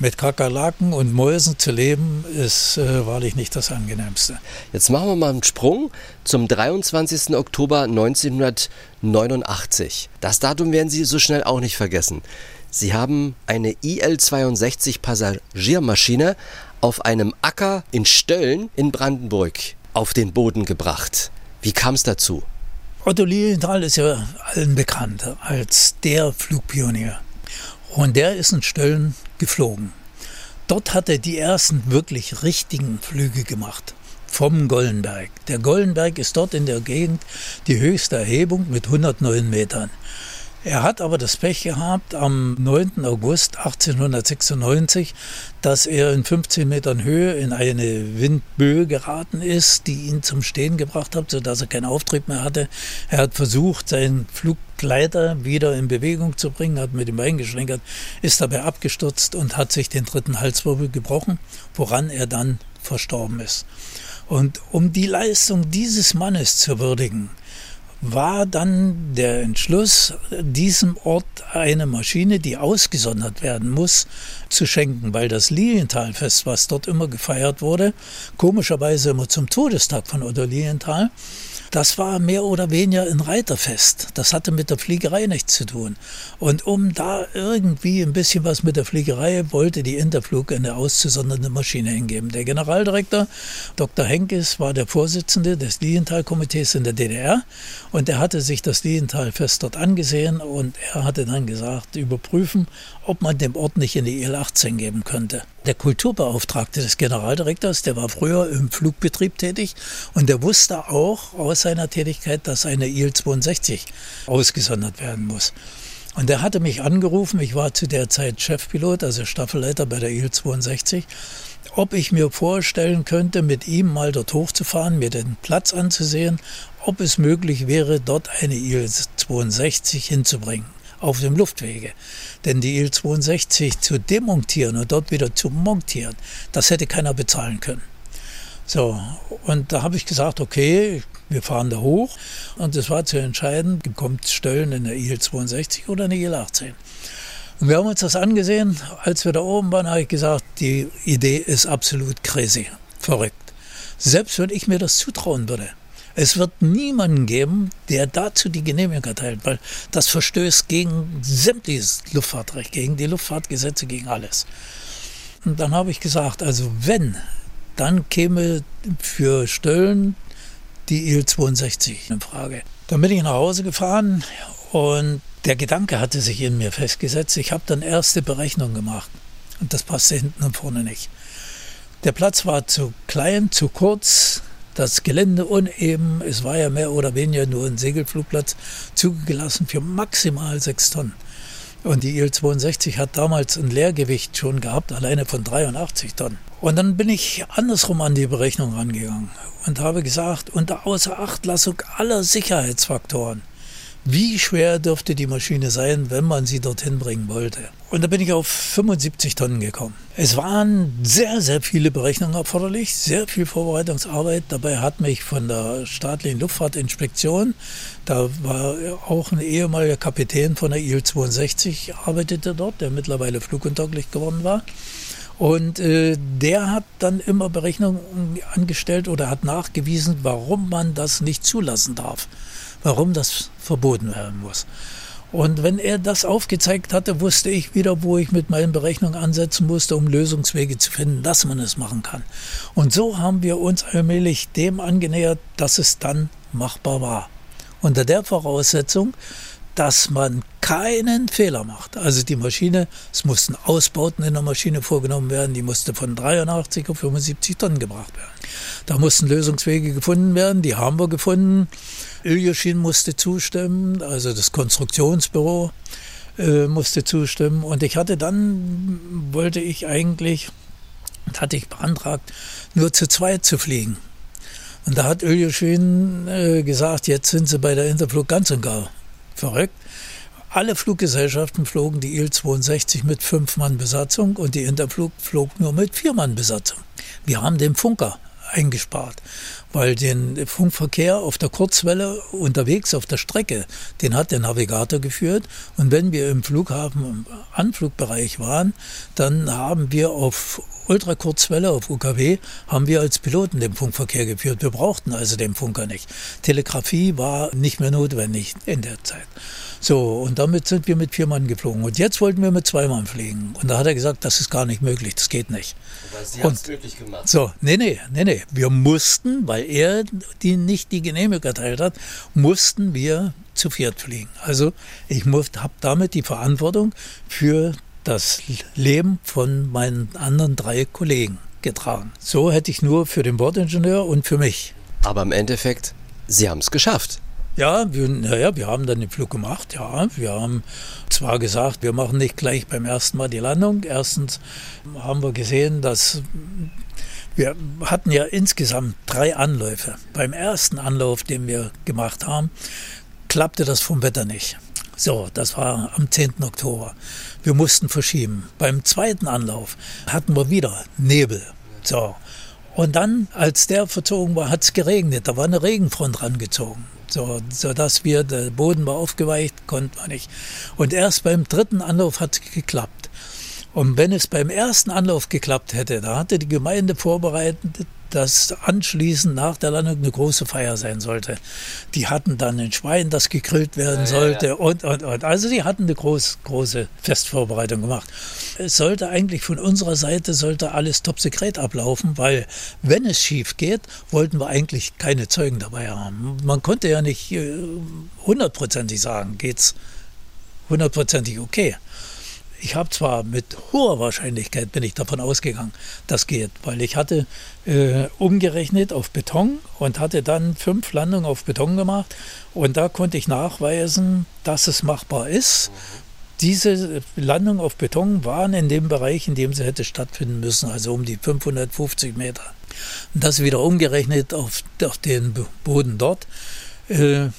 Mit Kakerlaken und Mäusen zu leben, ist äh, wahrlich nicht das angenehmste. Jetzt machen wir mal einen Sprung zum 23. Oktober 1989. Das Datum werden Sie so schnell auch nicht vergessen. Sie haben eine IL-62 Passagiermaschine auf einem Acker in Stölln in Brandenburg auf den Boden gebracht. Wie kam es dazu? Otto Lilienthal ist ja allen bekannt als der Flugpionier. Und der ist in Stölln geflogen. Dort hat er die ersten wirklich richtigen Flüge gemacht. Vom Gollenberg. Der Gollenberg ist dort in der Gegend die höchste Erhebung mit 109 Metern. Er hat aber das Pech gehabt am 9. August 1896, dass er in 15 Metern Höhe in eine Windböe geraten ist, die ihn zum Stehen gebracht hat, sodass er keinen Auftrieb mehr hatte. Er hat versucht, seinen Fluggleiter wieder in Bewegung zu bringen, hat mit ihm eingeschlenkert, ist dabei abgestürzt und hat sich den dritten Halswirbel gebrochen, woran er dann verstorben ist. Und um die Leistung dieses Mannes zu würdigen, war dann der Entschluss, diesem Ort eine Maschine, die ausgesondert werden muss, zu schenken, weil das Lilienthalfest, was dort immer gefeiert wurde, komischerweise immer zum Todestag von Otto Lilienthal, das war mehr oder weniger ein Reiterfest. Das hatte mit der Fliegerei nichts zu tun. Und um da irgendwie ein bisschen was mit der Fliegerei wollte die Interflug eine auszusondernde Maschine hingeben. Der Generaldirektor Dr. Henkes war der Vorsitzende des Lilienthal-Komitees in der DDR und er hatte sich das Lilienthal-Fest dort angesehen und er hatte dann gesagt, überprüfen, ob man dem Ort nicht in die IL-18 geben könnte. Der Kulturbeauftragte des Generaldirektors, der war früher im Flugbetrieb tätig und der wusste auch aus seiner Tätigkeit, dass eine IL-62 ausgesondert werden muss. Und er hatte mich angerufen, ich war zu der Zeit Chefpilot, also Staffelleiter bei der IL-62, ob ich mir vorstellen könnte, mit ihm mal dort hochzufahren, mir den Platz anzusehen, ob es möglich wäre, dort eine IL-62 hinzubringen auf dem Luftwege. Denn die Il-62 zu demontieren und dort wieder zu montieren, das hätte keiner bezahlen können. So, und da habe ich gesagt, okay, wir fahren da hoch. Und es war zu entscheiden, kommt Stöllen in der IL-62 oder in der IL-18. Und wir haben uns das angesehen. Als wir da oben waren, habe ich gesagt, die Idee ist absolut crazy, verrückt. Selbst wenn ich mir das zutrauen würde, es wird niemanden geben, der dazu die Genehmigung erteilt, weil das verstößt gegen sämtliches Luftfahrtrecht, gegen die Luftfahrtgesetze, gegen alles. Und dann habe ich gesagt, also wenn, dann käme für Stöllen die IL-62 in Frage. Dann bin ich nach Hause gefahren und der Gedanke hatte sich in mir festgesetzt. Ich habe dann erste Berechnungen gemacht und das passte hinten und vorne nicht. Der Platz war zu klein, zu kurz, das Gelände uneben. Es war ja mehr oder weniger nur ein Segelflugplatz zugelassen für maximal sechs Tonnen. Und die Il-62 hat damals ein Leergewicht schon gehabt, alleine von 83 Tonnen. Und dann bin ich andersrum an die Berechnung rangegangen und habe gesagt, unter Außerachtlassung aller Sicherheitsfaktoren wie schwer dürfte die Maschine sein, wenn man sie dorthin bringen wollte. Und da bin ich auf 75 Tonnen gekommen. Es waren sehr, sehr viele Berechnungen erforderlich, sehr viel Vorbereitungsarbeit. Dabei hat mich von der staatlichen Luftfahrtinspektion, da war auch ein ehemaliger Kapitän von der IL-62, arbeitete dort, der mittlerweile fluguntauglich geworden war. Und äh, der hat dann immer Berechnungen angestellt oder hat nachgewiesen, warum man das nicht zulassen darf, warum das verboten werden muss. Und wenn er das aufgezeigt hatte, wusste ich wieder, wo ich mit meinen Berechnungen ansetzen musste, um Lösungswege zu finden, dass man es machen kann. Und so haben wir uns allmählich dem angenähert, dass es dann machbar war. Unter der Voraussetzung, dass man keinen Fehler macht. Also die Maschine, es mussten Ausbauten in der Maschine vorgenommen werden, die musste von 83 auf 75 Tonnen gebracht werden. Da mussten Lösungswege gefunden werden, die haben wir gefunden. Iljuschin musste zustimmen, also das Konstruktionsbüro äh, musste zustimmen. Und ich hatte dann, wollte ich eigentlich, hatte ich beantragt, nur zu zweit zu fliegen. Und da hat Iljuschin äh, gesagt, jetzt sind sie bei der Interflug ganz und gar verrückt. Alle Fluggesellschaften flogen die Il-62 mit fünf Mann Besatzung und die Interflug flog nur mit vier Mann Besatzung. Wir haben den Funker eingespart, weil den Funkverkehr auf der Kurzwelle unterwegs auf der Strecke, den hat der Navigator geführt und wenn wir im Flughafen im Anflugbereich waren, dann haben wir auf Ultrakurzwelle auf UKW haben wir als Piloten den Funkverkehr geführt. Wir brauchten also den Funker nicht. Telegrafie war nicht mehr notwendig in der Zeit. So, und damit sind wir mit vier Mann geflogen. Und jetzt wollten wir mit zwei Mann fliegen. Und da hat er gesagt, das ist gar nicht möglich, das geht nicht. Aber Sie haben es möglich gemacht. So, nee, nee, nee, nee. Wir mussten, weil er die nicht die Genehmigung erteilt hat, mussten wir zu viert fliegen. Also ich habe damit die Verantwortung für das Leben von meinen anderen drei Kollegen getragen. So hätte ich nur für den Bordingenieur und für mich. Aber im Endeffekt, Sie haben es geschafft. Ja, wir, naja, wir haben dann den Flug gemacht. Ja, wir haben zwar gesagt, wir machen nicht gleich beim ersten Mal die Landung. Erstens haben wir gesehen, dass wir hatten ja insgesamt drei Anläufe. Beim ersten Anlauf, den wir gemacht haben, klappte das vom Wetter nicht. So, das war am 10. Oktober. Wir mussten verschieben. Beim zweiten Anlauf hatten wir wieder Nebel. So. Und dann, als der verzogen war, hat es geregnet. Da war eine Regenfront rangezogen. So, so dass wir, der Boden war aufgeweicht, konnten wir nicht. Und erst beim dritten Anlauf hat es geklappt. Und wenn es beim ersten Anlauf geklappt hätte, da hatte die Gemeinde vorbereitet, dass anschließend nach der Landung eine große Feier sein sollte. Die hatten dann ein Schwein, das gegrillt werden ja, sollte ja, ja. und, und, und. Also die hatten eine groß, große Festvorbereitung gemacht. Es sollte eigentlich von unserer Seite sollte alles top sekret ablaufen, weil wenn es schief geht, wollten wir eigentlich keine Zeugen dabei haben. Man konnte ja nicht äh, hundertprozentig sagen, geht's hundertprozentig okay ich habe zwar mit hoher Wahrscheinlichkeit bin ich davon ausgegangen, das geht, weil ich hatte äh, umgerechnet auf Beton und hatte dann fünf Landungen auf Beton gemacht und da konnte ich nachweisen, dass es machbar ist. Diese Landungen auf Beton waren in dem Bereich, in dem sie hätte stattfinden müssen, also um die 550 Meter. Und das wieder umgerechnet auf, auf den Boden dort. Äh,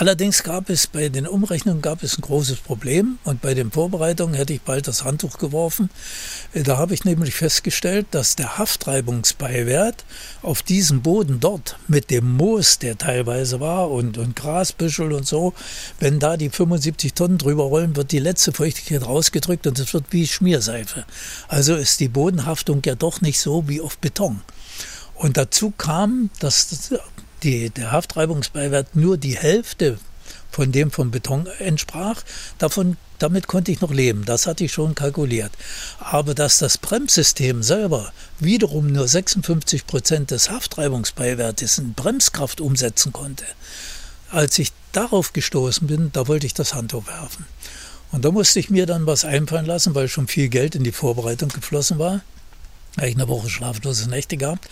Allerdings gab es bei den Umrechnungen gab es ein großes Problem und bei den Vorbereitungen hätte ich bald das Handtuch geworfen. Äh, da habe ich nämlich festgestellt, dass der Haftreibungsbeiwert auf diesem Boden dort mit dem Moos, der teilweise war und, und Grasbüschel und so, wenn da die 75 Tonnen drüber rollen, wird die letzte Feuchtigkeit rausgedrückt und es wird wie Schmierseife. Also ist die Bodenhaftung ja doch nicht so wie auf Beton. Und dazu kam, dass die, der Haftreibungsbeiwert nur die Hälfte von dem vom Beton entsprach. Davon, damit konnte ich noch leben, das hatte ich schon kalkuliert. Aber dass das Bremssystem selber wiederum nur 56 Prozent des Haftreibungsbeiwertes in Bremskraft umsetzen konnte, als ich darauf gestoßen bin, da wollte ich das Handtuch werfen. Und da musste ich mir dann was einfallen lassen, weil schon viel Geld in die Vorbereitung geflossen war. Da habe ich eine Woche schlaflose Nächte gehabt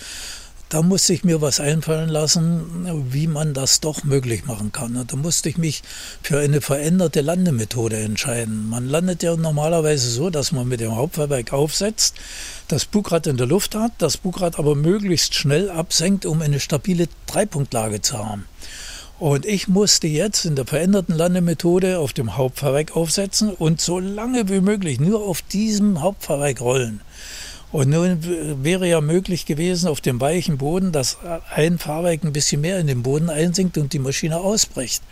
da musste ich mir was einfallen lassen, wie man das doch möglich machen kann. Und da musste ich mich für eine veränderte Landemethode entscheiden. Man landet ja normalerweise so, dass man mit dem Hauptfahrwerk aufsetzt, das Bugrad in der Luft hat, das Bugrad aber möglichst schnell absenkt, um eine stabile Dreipunktlage zu haben. Und ich musste jetzt in der veränderten Landemethode auf dem Hauptfahrwerk aufsetzen und so lange wie möglich nur auf diesem Hauptfahrwerk rollen. Und nun wäre ja möglich gewesen auf dem weichen Boden, dass ein Fahrwerk ein bisschen mehr in den Boden einsinkt und die Maschine ausbricht.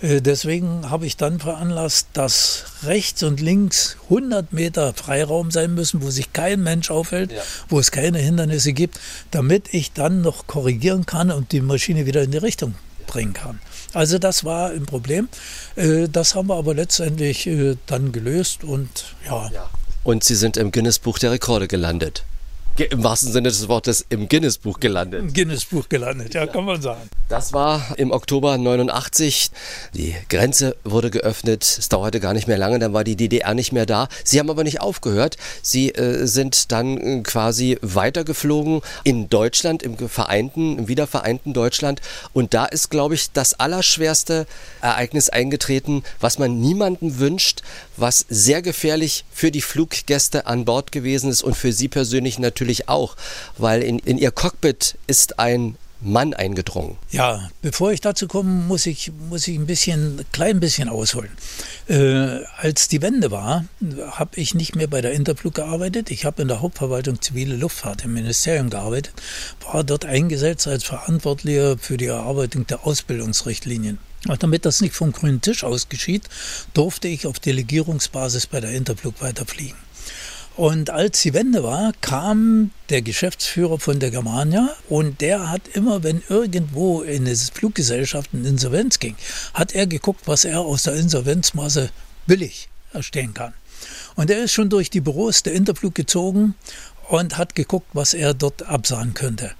Äh, deswegen habe ich dann veranlasst, dass rechts und links 100 Meter Freiraum sein müssen, wo sich kein Mensch aufhält, ja. wo es keine Hindernisse gibt, damit ich dann noch korrigieren kann und die Maschine wieder in die Richtung bringen kann. Also das war ein Problem. Äh, das haben wir aber letztendlich äh, dann gelöst und ja. Und Sie sind im Guinness-Buch der Rekorde gelandet im wahrsten Sinne des Wortes im Guinness-Buch gelandet. Im Guinness-Buch gelandet, ja, kann man sagen. Das war im Oktober 89. Die Grenze wurde geöffnet. Es dauerte gar nicht mehr lange, dann war die DDR nicht mehr da. Sie haben aber nicht aufgehört. Sie äh, sind dann äh, quasi weitergeflogen in Deutschland, im vereinten, im wiedervereinten Deutschland. Und da ist, glaube ich, das allerschwerste Ereignis eingetreten, was man niemandem wünscht, was sehr gefährlich für die Fluggäste an Bord gewesen ist und für Sie persönlich natürlich auch, weil in, in ihr Cockpit ist ein Mann eingedrungen. Ja, bevor ich dazu komme, muss ich, muss ich ein bisschen, klein bisschen ausholen. Äh, als die Wende war, habe ich nicht mehr bei der Interflug gearbeitet. Ich habe in der Hauptverwaltung zivile Luftfahrt im Ministerium gearbeitet, war dort eingesetzt als Verantwortlicher für die Erarbeitung der Ausbildungsrichtlinien. Und damit das nicht vom grünen Tisch aus geschieht, durfte ich auf Delegierungsbasis bei der Interflug weiterfliegen. Und als die Wende war, kam der Geschäftsführer von der Germania und der hat immer, wenn irgendwo in eine Fluggesellschaft in Insolvenz ging, hat er geguckt, was er aus der Insolvenzmasse billig erstellen kann. Und er ist schon durch die Büros der Interflug gezogen und hat geguckt, was er dort absahen könnte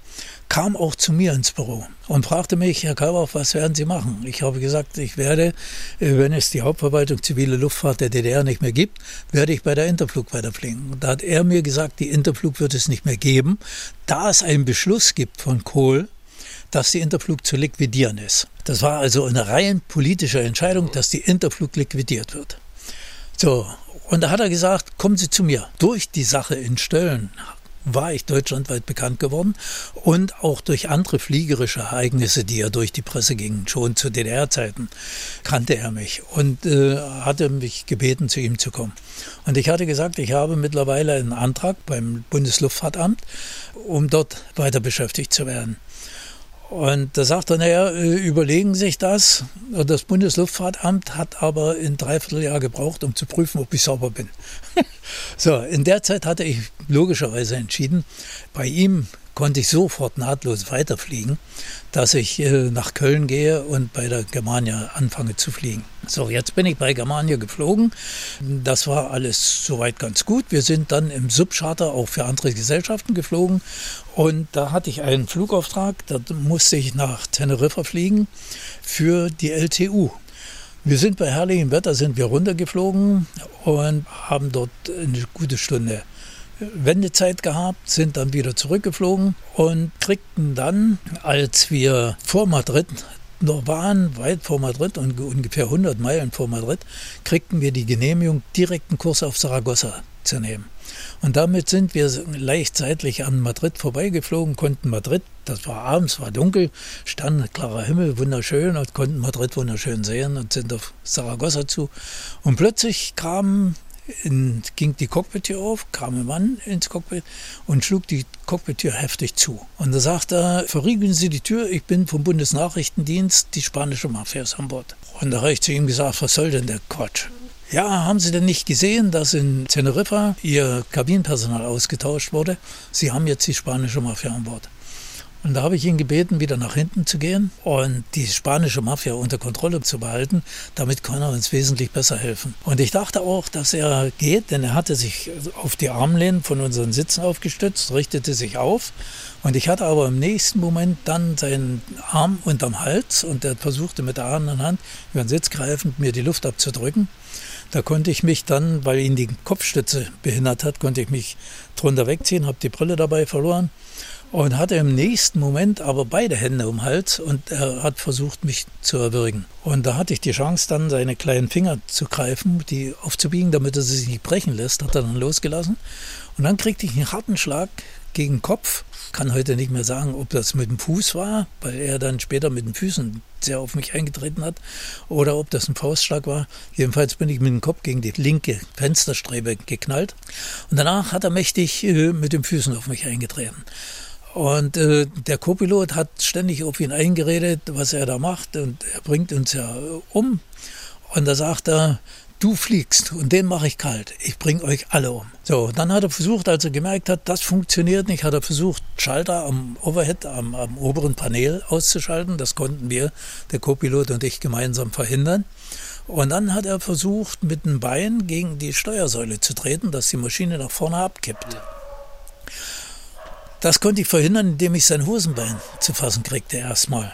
kam auch zu mir ins Büro und fragte mich, Herr Kalbach, was werden Sie machen? Ich habe gesagt, ich werde, äh, wenn es die Hauptverwaltung zivile Luftfahrt der DDR nicht mehr gibt, werde ich bei der Interflug weiterfliegen. Und da hat er mir gesagt, die Interflug wird es nicht mehr geben, da es einen Beschluss gibt von Kohl, dass die Interflug zu liquidieren ist. Das war also eine rein politische Entscheidung, dass die Interflug liquidiert wird. So, und da hat er gesagt, kommen Sie zu mir. Durch die Sache in Stöllen war ich deutschlandweit bekannt geworden und auch durch andere fliegerische Ereignisse, die ja durch die Presse gingen, schon zu DDR-Zeiten, kannte er mich und äh, hatte mich gebeten, zu ihm zu kommen. Und ich hatte gesagt, ich habe mittlerweile einen Antrag beim Bundesluftfahrtamt, um dort weiter beschäftigt zu werden. Und da sagt er, naja, äh, überlegen sich das. Das Bundesluftfahrtamt hat aber ein Dreivierteljahr gebraucht, um zu prüfen, ob ich sauber bin. so, in der Zeit hatte ich logischerweise entschieden, bei ihm konnte ich sofort nahtlos weiterfliegen, dass ich äh, nach Köln gehe und bei der Germania anfange zu fliegen. So, jetzt bin ich bei Germania geflogen. Das war alles soweit ganz gut. Wir sind dann im Subcharter auch für andere Gesellschaften geflogen und da hatte ich einen Flugauftrag, da musste ich nach Teneriffa fliegen für die LTU. Wir sind bei herrlichem Wetter sind wir runtergeflogen und haben dort eine gute Stunde Wendezeit gehabt, sind dann wieder zurückgeflogen und kriegten dann, als wir vor Madrid noch waren, weit vor Madrid und ungefähr 100 Meilen vor Madrid, kriegten wir die Genehmigung, direkten Kurs auf Saragossa zu nehmen. Und damit sind wir leicht seitlich an Madrid vorbeigeflogen, konnten Madrid, das war abends, war dunkel, stand klarer Himmel, wunderschön und konnten Madrid wunderschön sehen und sind auf Saragossa zu. Und plötzlich kam in, ging die Cockpit-Tür auf, kam ein Mann ins Cockpit und schlug die Cockpit-Tür heftig zu. Und da sagte er, verriegeln Sie die Tür, ich bin vom Bundesnachrichtendienst, die spanische Mafia ist an Bord. Und da habe ich zu ihm gesagt, was soll denn der Quatsch? Ja, haben Sie denn nicht gesehen, dass in Teneriffa Ihr Kabinenpersonal ausgetauscht wurde? Sie haben jetzt die spanische Mafia an Bord. Und da habe ich ihn gebeten, wieder nach hinten zu gehen und die spanische Mafia unter Kontrolle zu behalten. Damit kann er uns wesentlich besser helfen. Und ich dachte auch, dass er geht, denn er hatte sich auf die Armlehnen von unseren Sitzen aufgestützt, richtete sich auf. Und ich hatte aber im nächsten Moment dann seinen Arm unterm Hals und er versuchte mit der anderen Hand über den Sitz greifend mir die Luft abzudrücken. Da konnte ich mich dann, weil ihn die Kopfstütze behindert hat, konnte ich mich drunter wegziehen, habe die Brille dabei verloren und hatte im nächsten Moment aber beide Hände um den Hals und er hat versucht, mich zu erwürgen. Und da hatte ich die Chance, dann seine kleinen Finger zu greifen, die aufzubiegen, damit er sie sich nicht brechen lässt, hat er dann losgelassen. Und dann kriegte ich einen harten Schlag gegen den Kopf. Kann heute nicht mehr sagen, ob das mit dem Fuß war, weil er dann später mit den Füßen sehr auf mich eingetreten hat, oder ob das ein Faustschlag war. Jedenfalls bin ich mit dem Kopf gegen die linke Fensterstrebe geknallt. Und danach hat er mächtig äh, mit den Füßen auf mich eingetreten. Und äh, der Co-Pilot hat ständig auf ihn eingeredet, was er da macht. Und er bringt uns ja um. Und da sagt er, du fliegst und den mache ich kalt. Ich bringe euch alle um. So, dann hat er versucht, als er gemerkt hat, das funktioniert nicht, hat er versucht, Schalter am Overhead, am, am oberen Panel auszuschalten. Das konnten wir, der Co-Pilot und ich, gemeinsam verhindern. Und dann hat er versucht, mit dem Bein gegen die Steuersäule zu treten, dass die Maschine nach vorne abkippt. Das konnte ich verhindern, indem ich sein Hosenbein zu fassen kriegte erstmal.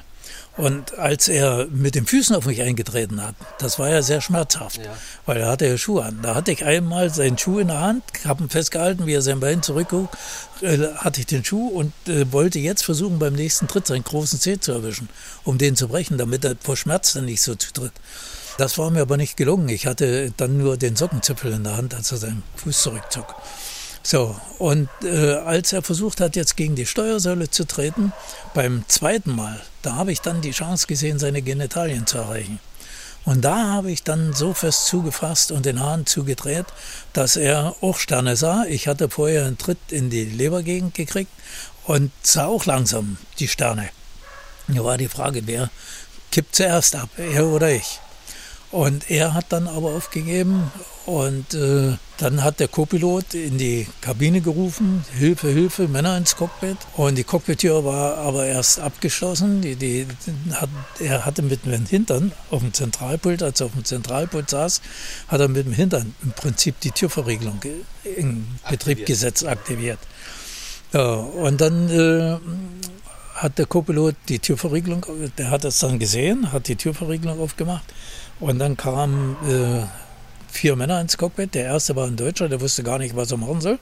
Und als er mit den Füßen auf mich eingetreten hat, das war ja sehr schmerzhaft, ja. weil er hatte ja Schuhe an. Da hatte ich einmal seinen Schuh in der Hand, habe ihn festgehalten, wie er sein Bein zurückguckt, äh, hatte ich den Schuh und äh, wollte jetzt versuchen, beim nächsten Tritt seinen großen Zeh zu erwischen, um den zu brechen, damit er vor Schmerz dann nicht so zutritt. Das war mir aber nicht gelungen. Ich hatte dann nur den Sockenzipfel in der Hand, als er seinen Fuß zurückzog. So, und äh, als er versucht hat, jetzt gegen die Steuersäule zu treten, beim zweiten Mal, da habe ich dann die Chance gesehen, seine Genitalien zu erreichen. Und da habe ich dann so fest zugefasst und den Hahn zugedreht, dass er auch Sterne sah. Ich hatte vorher einen Tritt in die Lebergegend gekriegt und sah auch langsam die Sterne. Da war die Frage, wer kippt zuerst ab, er oder ich. Und er hat dann aber aufgegeben und äh, dann hat der Co-Pilot in die Kabine gerufen, Hilfe, Hilfe, Männer ins Cockpit. Und die Cockpit-Tür war aber erst abgeschlossen. Die, die, hat, er hatte mit dem Hintern auf dem Zentralpult, als er auf dem Zentralpult saß, hat er mit dem Hintern im Prinzip die Türverriegelung in Betrieb gesetzt, aktiviert. Ja, und dann äh, hat der Co-Pilot die Türverriegelung, der hat das dann gesehen, hat die Türverriegelung aufgemacht und dann kamen äh, vier Männer ins Cockpit. Der erste war ein Deutscher, der wusste gar nicht, was er machen soll.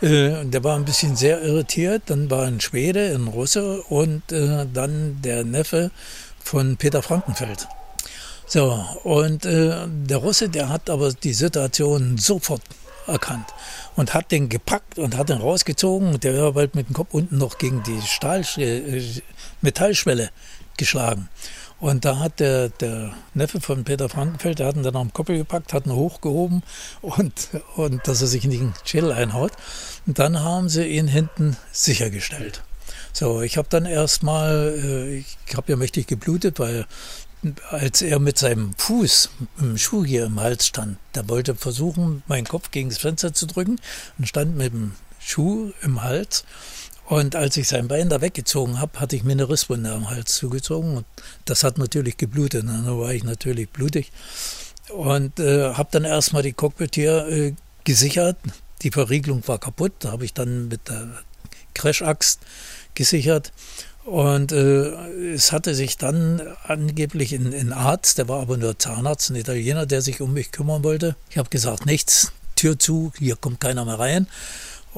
Äh, der war ein bisschen sehr irritiert. Dann war ein Schwede, ein Russe und äh, dann der Neffe von Peter Frankenfeld. So, und äh, der Russe, der hat aber die Situation sofort erkannt und hat den gepackt und hat den rausgezogen und der war bald mit dem Kopf unten noch gegen die Stahl, äh, Metallschwelle geschlagen. Und da hat der, der Neffe von Peter Frankenfeld, der hat ihn dann am Koppel gepackt, hat ihn hochgehoben und, und dass er sich in den Schädel einhaut. Und dann haben sie ihn hinten sichergestellt. So, ich habe dann erstmal, äh, ich habe ja mächtig geblutet, weil als er mit seinem Fuß im Schuh hier im Hals stand, der wollte versuchen, meinen Kopf gegen das Fenster zu drücken und stand mit dem Schuh im Hals. Und als ich sein Bein da weggezogen habe, hatte ich mir eine Risswunde am Hals zugezogen. Und das hat natürlich geblutet. Und dann war ich natürlich blutig. Und äh, habe dann erstmal die Cockpit hier äh, gesichert. Die Verriegelung war kaputt. Da habe ich dann mit der Crashaxt gesichert. Und äh, es hatte sich dann angeblich ein, ein, Arzt, der war aber nur Zahnarzt, ein Italiener, der sich um mich kümmern wollte. Ich habe gesagt, nichts, Tür zu, hier kommt keiner mehr rein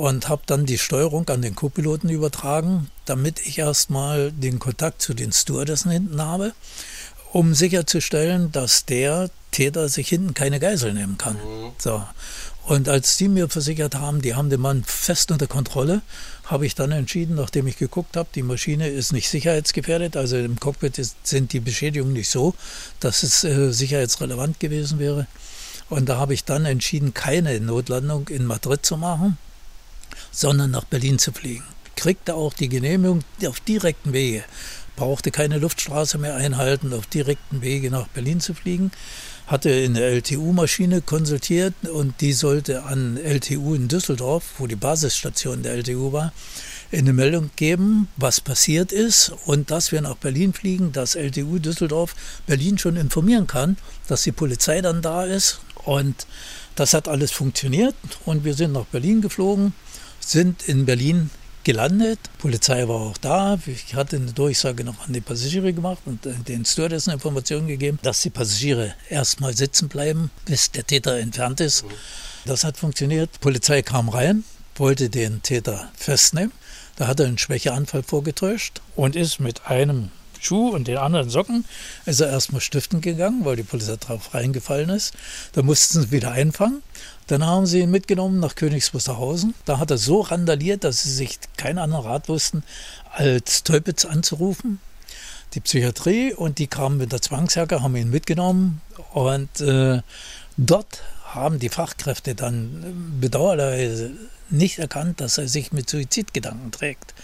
und habe dann die Steuerung an den Co-Piloten übertragen, damit ich erstmal den Kontakt zu den Stewardessen hinten habe, um sicherzustellen, dass der Täter sich hinten keine Geisel nehmen kann. Mhm. So. Und als die mir versichert haben, die haben den Mann fest unter Kontrolle, habe ich dann entschieden, nachdem ich geguckt habe, die Maschine ist nicht sicherheitsgefährdet, also im Cockpit ist, sind die Beschädigungen nicht so, dass es äh, sicherheitsrelevant gewesen wäre. Und da habe ich dann entschieden, keine Notlandung in Madrid zu machen, sondern nach Berlin zu fliegen. Kriegte auch die Genehmigung auf direkten Wege, brauchte keine Luftstraße mehr einhalten, auf direkten Wege nach Berlin zu fliegen. Hatte eine LTU-Maschine konsultiert und die sollte an LTU in Düsseldorf, wo die Basisstation der LTU war, eine Meldung geben, was passiert ist und dass wir nach Berlin fliegen, dass LTU Düsseldorf Berlin schon informieren kann, dass die Polizei dann da ist. Und das hat alles funktioniert und wir sind nach Berlin geflogen sind in Berlin gelandet. Die Polizei war auch da. Ich hatte eine Durchsage noch an die Passagiere gemacht und äh, den Stewardessen Informationen gegeben, dass die Passagiere erstmal sitzen bleiben, bis der Täter entfernt ist. Das hat funktioniert. Die Polizei kam rein, wollte den Täter festnehmen. Da hat er einen Schwächeanfall vorgetäuscht und ist mit einem Schuh und den anderen Socken ist er erstmal stiften gegangen, weil die Polizei drauf reingefallen ist. Da mussten sie wieder einfangen. Dann haben sie ihn mitgenommen nach Königs Wusterhausen. Da hat er so randaliert, dass sie sich keinen anderen Rat wussten, als Teupitz anzurufen. Die Psychiatrie und die kamen mit der Zwangsjacke, haben ihn mitgenommen und äh, dort haben die Fachkräfte dann bedauerlicherweise nicht erkannt, dass er sich mit Suizidgedanken trägt.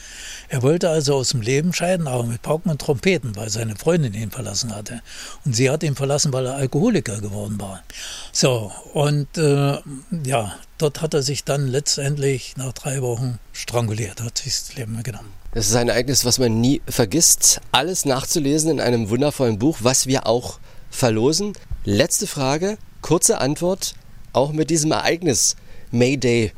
Er wollte also aus dem Leben scheiden, aber mit Pauken und Trompeten, weil seine Freundin ihn verlassen hatte. Und sie hat ihn verlassen, weil er Alkoholiker geworden war. So, und äh, ja, dort hat er sich dann letztendlich nach drei Wochen stranguliert, hat sich das Leben genommen. Das ist ein Ereignis, was man nie vergisst. Alles nachzulesen in einem wundervollen Buch, was wir auch verlosen. Letzte Frage, kurze Antwort, auch mit diesem Ereignis Mayday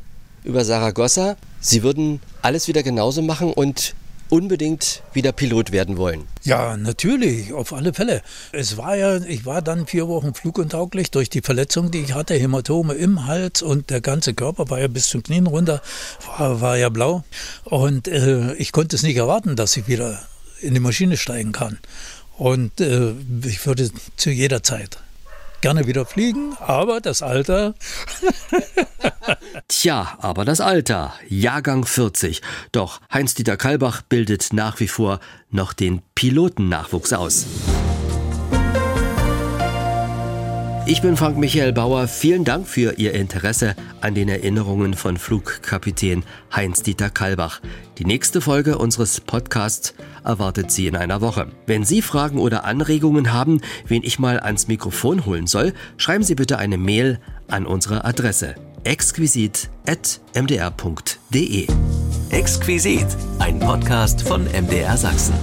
über Saragossa. Sie würden alles wieder genauso machen und unbedingt wieder Pilot werden wollen. Ja, natürlich, auf alle Fälle. Es war ja, ich war dann vier Wochen fluguntauglich durch die Verletzung, die ich hatte, Hämatome im Hals und der ganze Körper war ja bis zum Knien runter, war, war ja blau. Und äh, ich konnte es nicht erwarten, dass ich wieder in die Maschine steigen kann. Und äh, ich würde zu jeder Zeit gerne wieder fliegen, aber das Alter. Tja, aber das Alter. Jahrgang 40. Doch Heinz-Dieter Kalbach bildet nach wie vor noch den Pilotennachwuchs aus. Ich bin Frank Michael Bauer. Vielen Dank für Ihr Interesse an den Erinnerungen von Flugkapitän Heinz-Dieter Kalbach. Die nächste Folge unseres Podcasts erwartet Sie in einer Woche. Wenn Sie Fragen oder Anregungen haben, wen ich mal ans Mikrofon holen soll, schreiben Sie bitte eine Mail an unsere Adresse exquisit.mdr.de. Exquisit, ein Podcast von MDR Sachsen.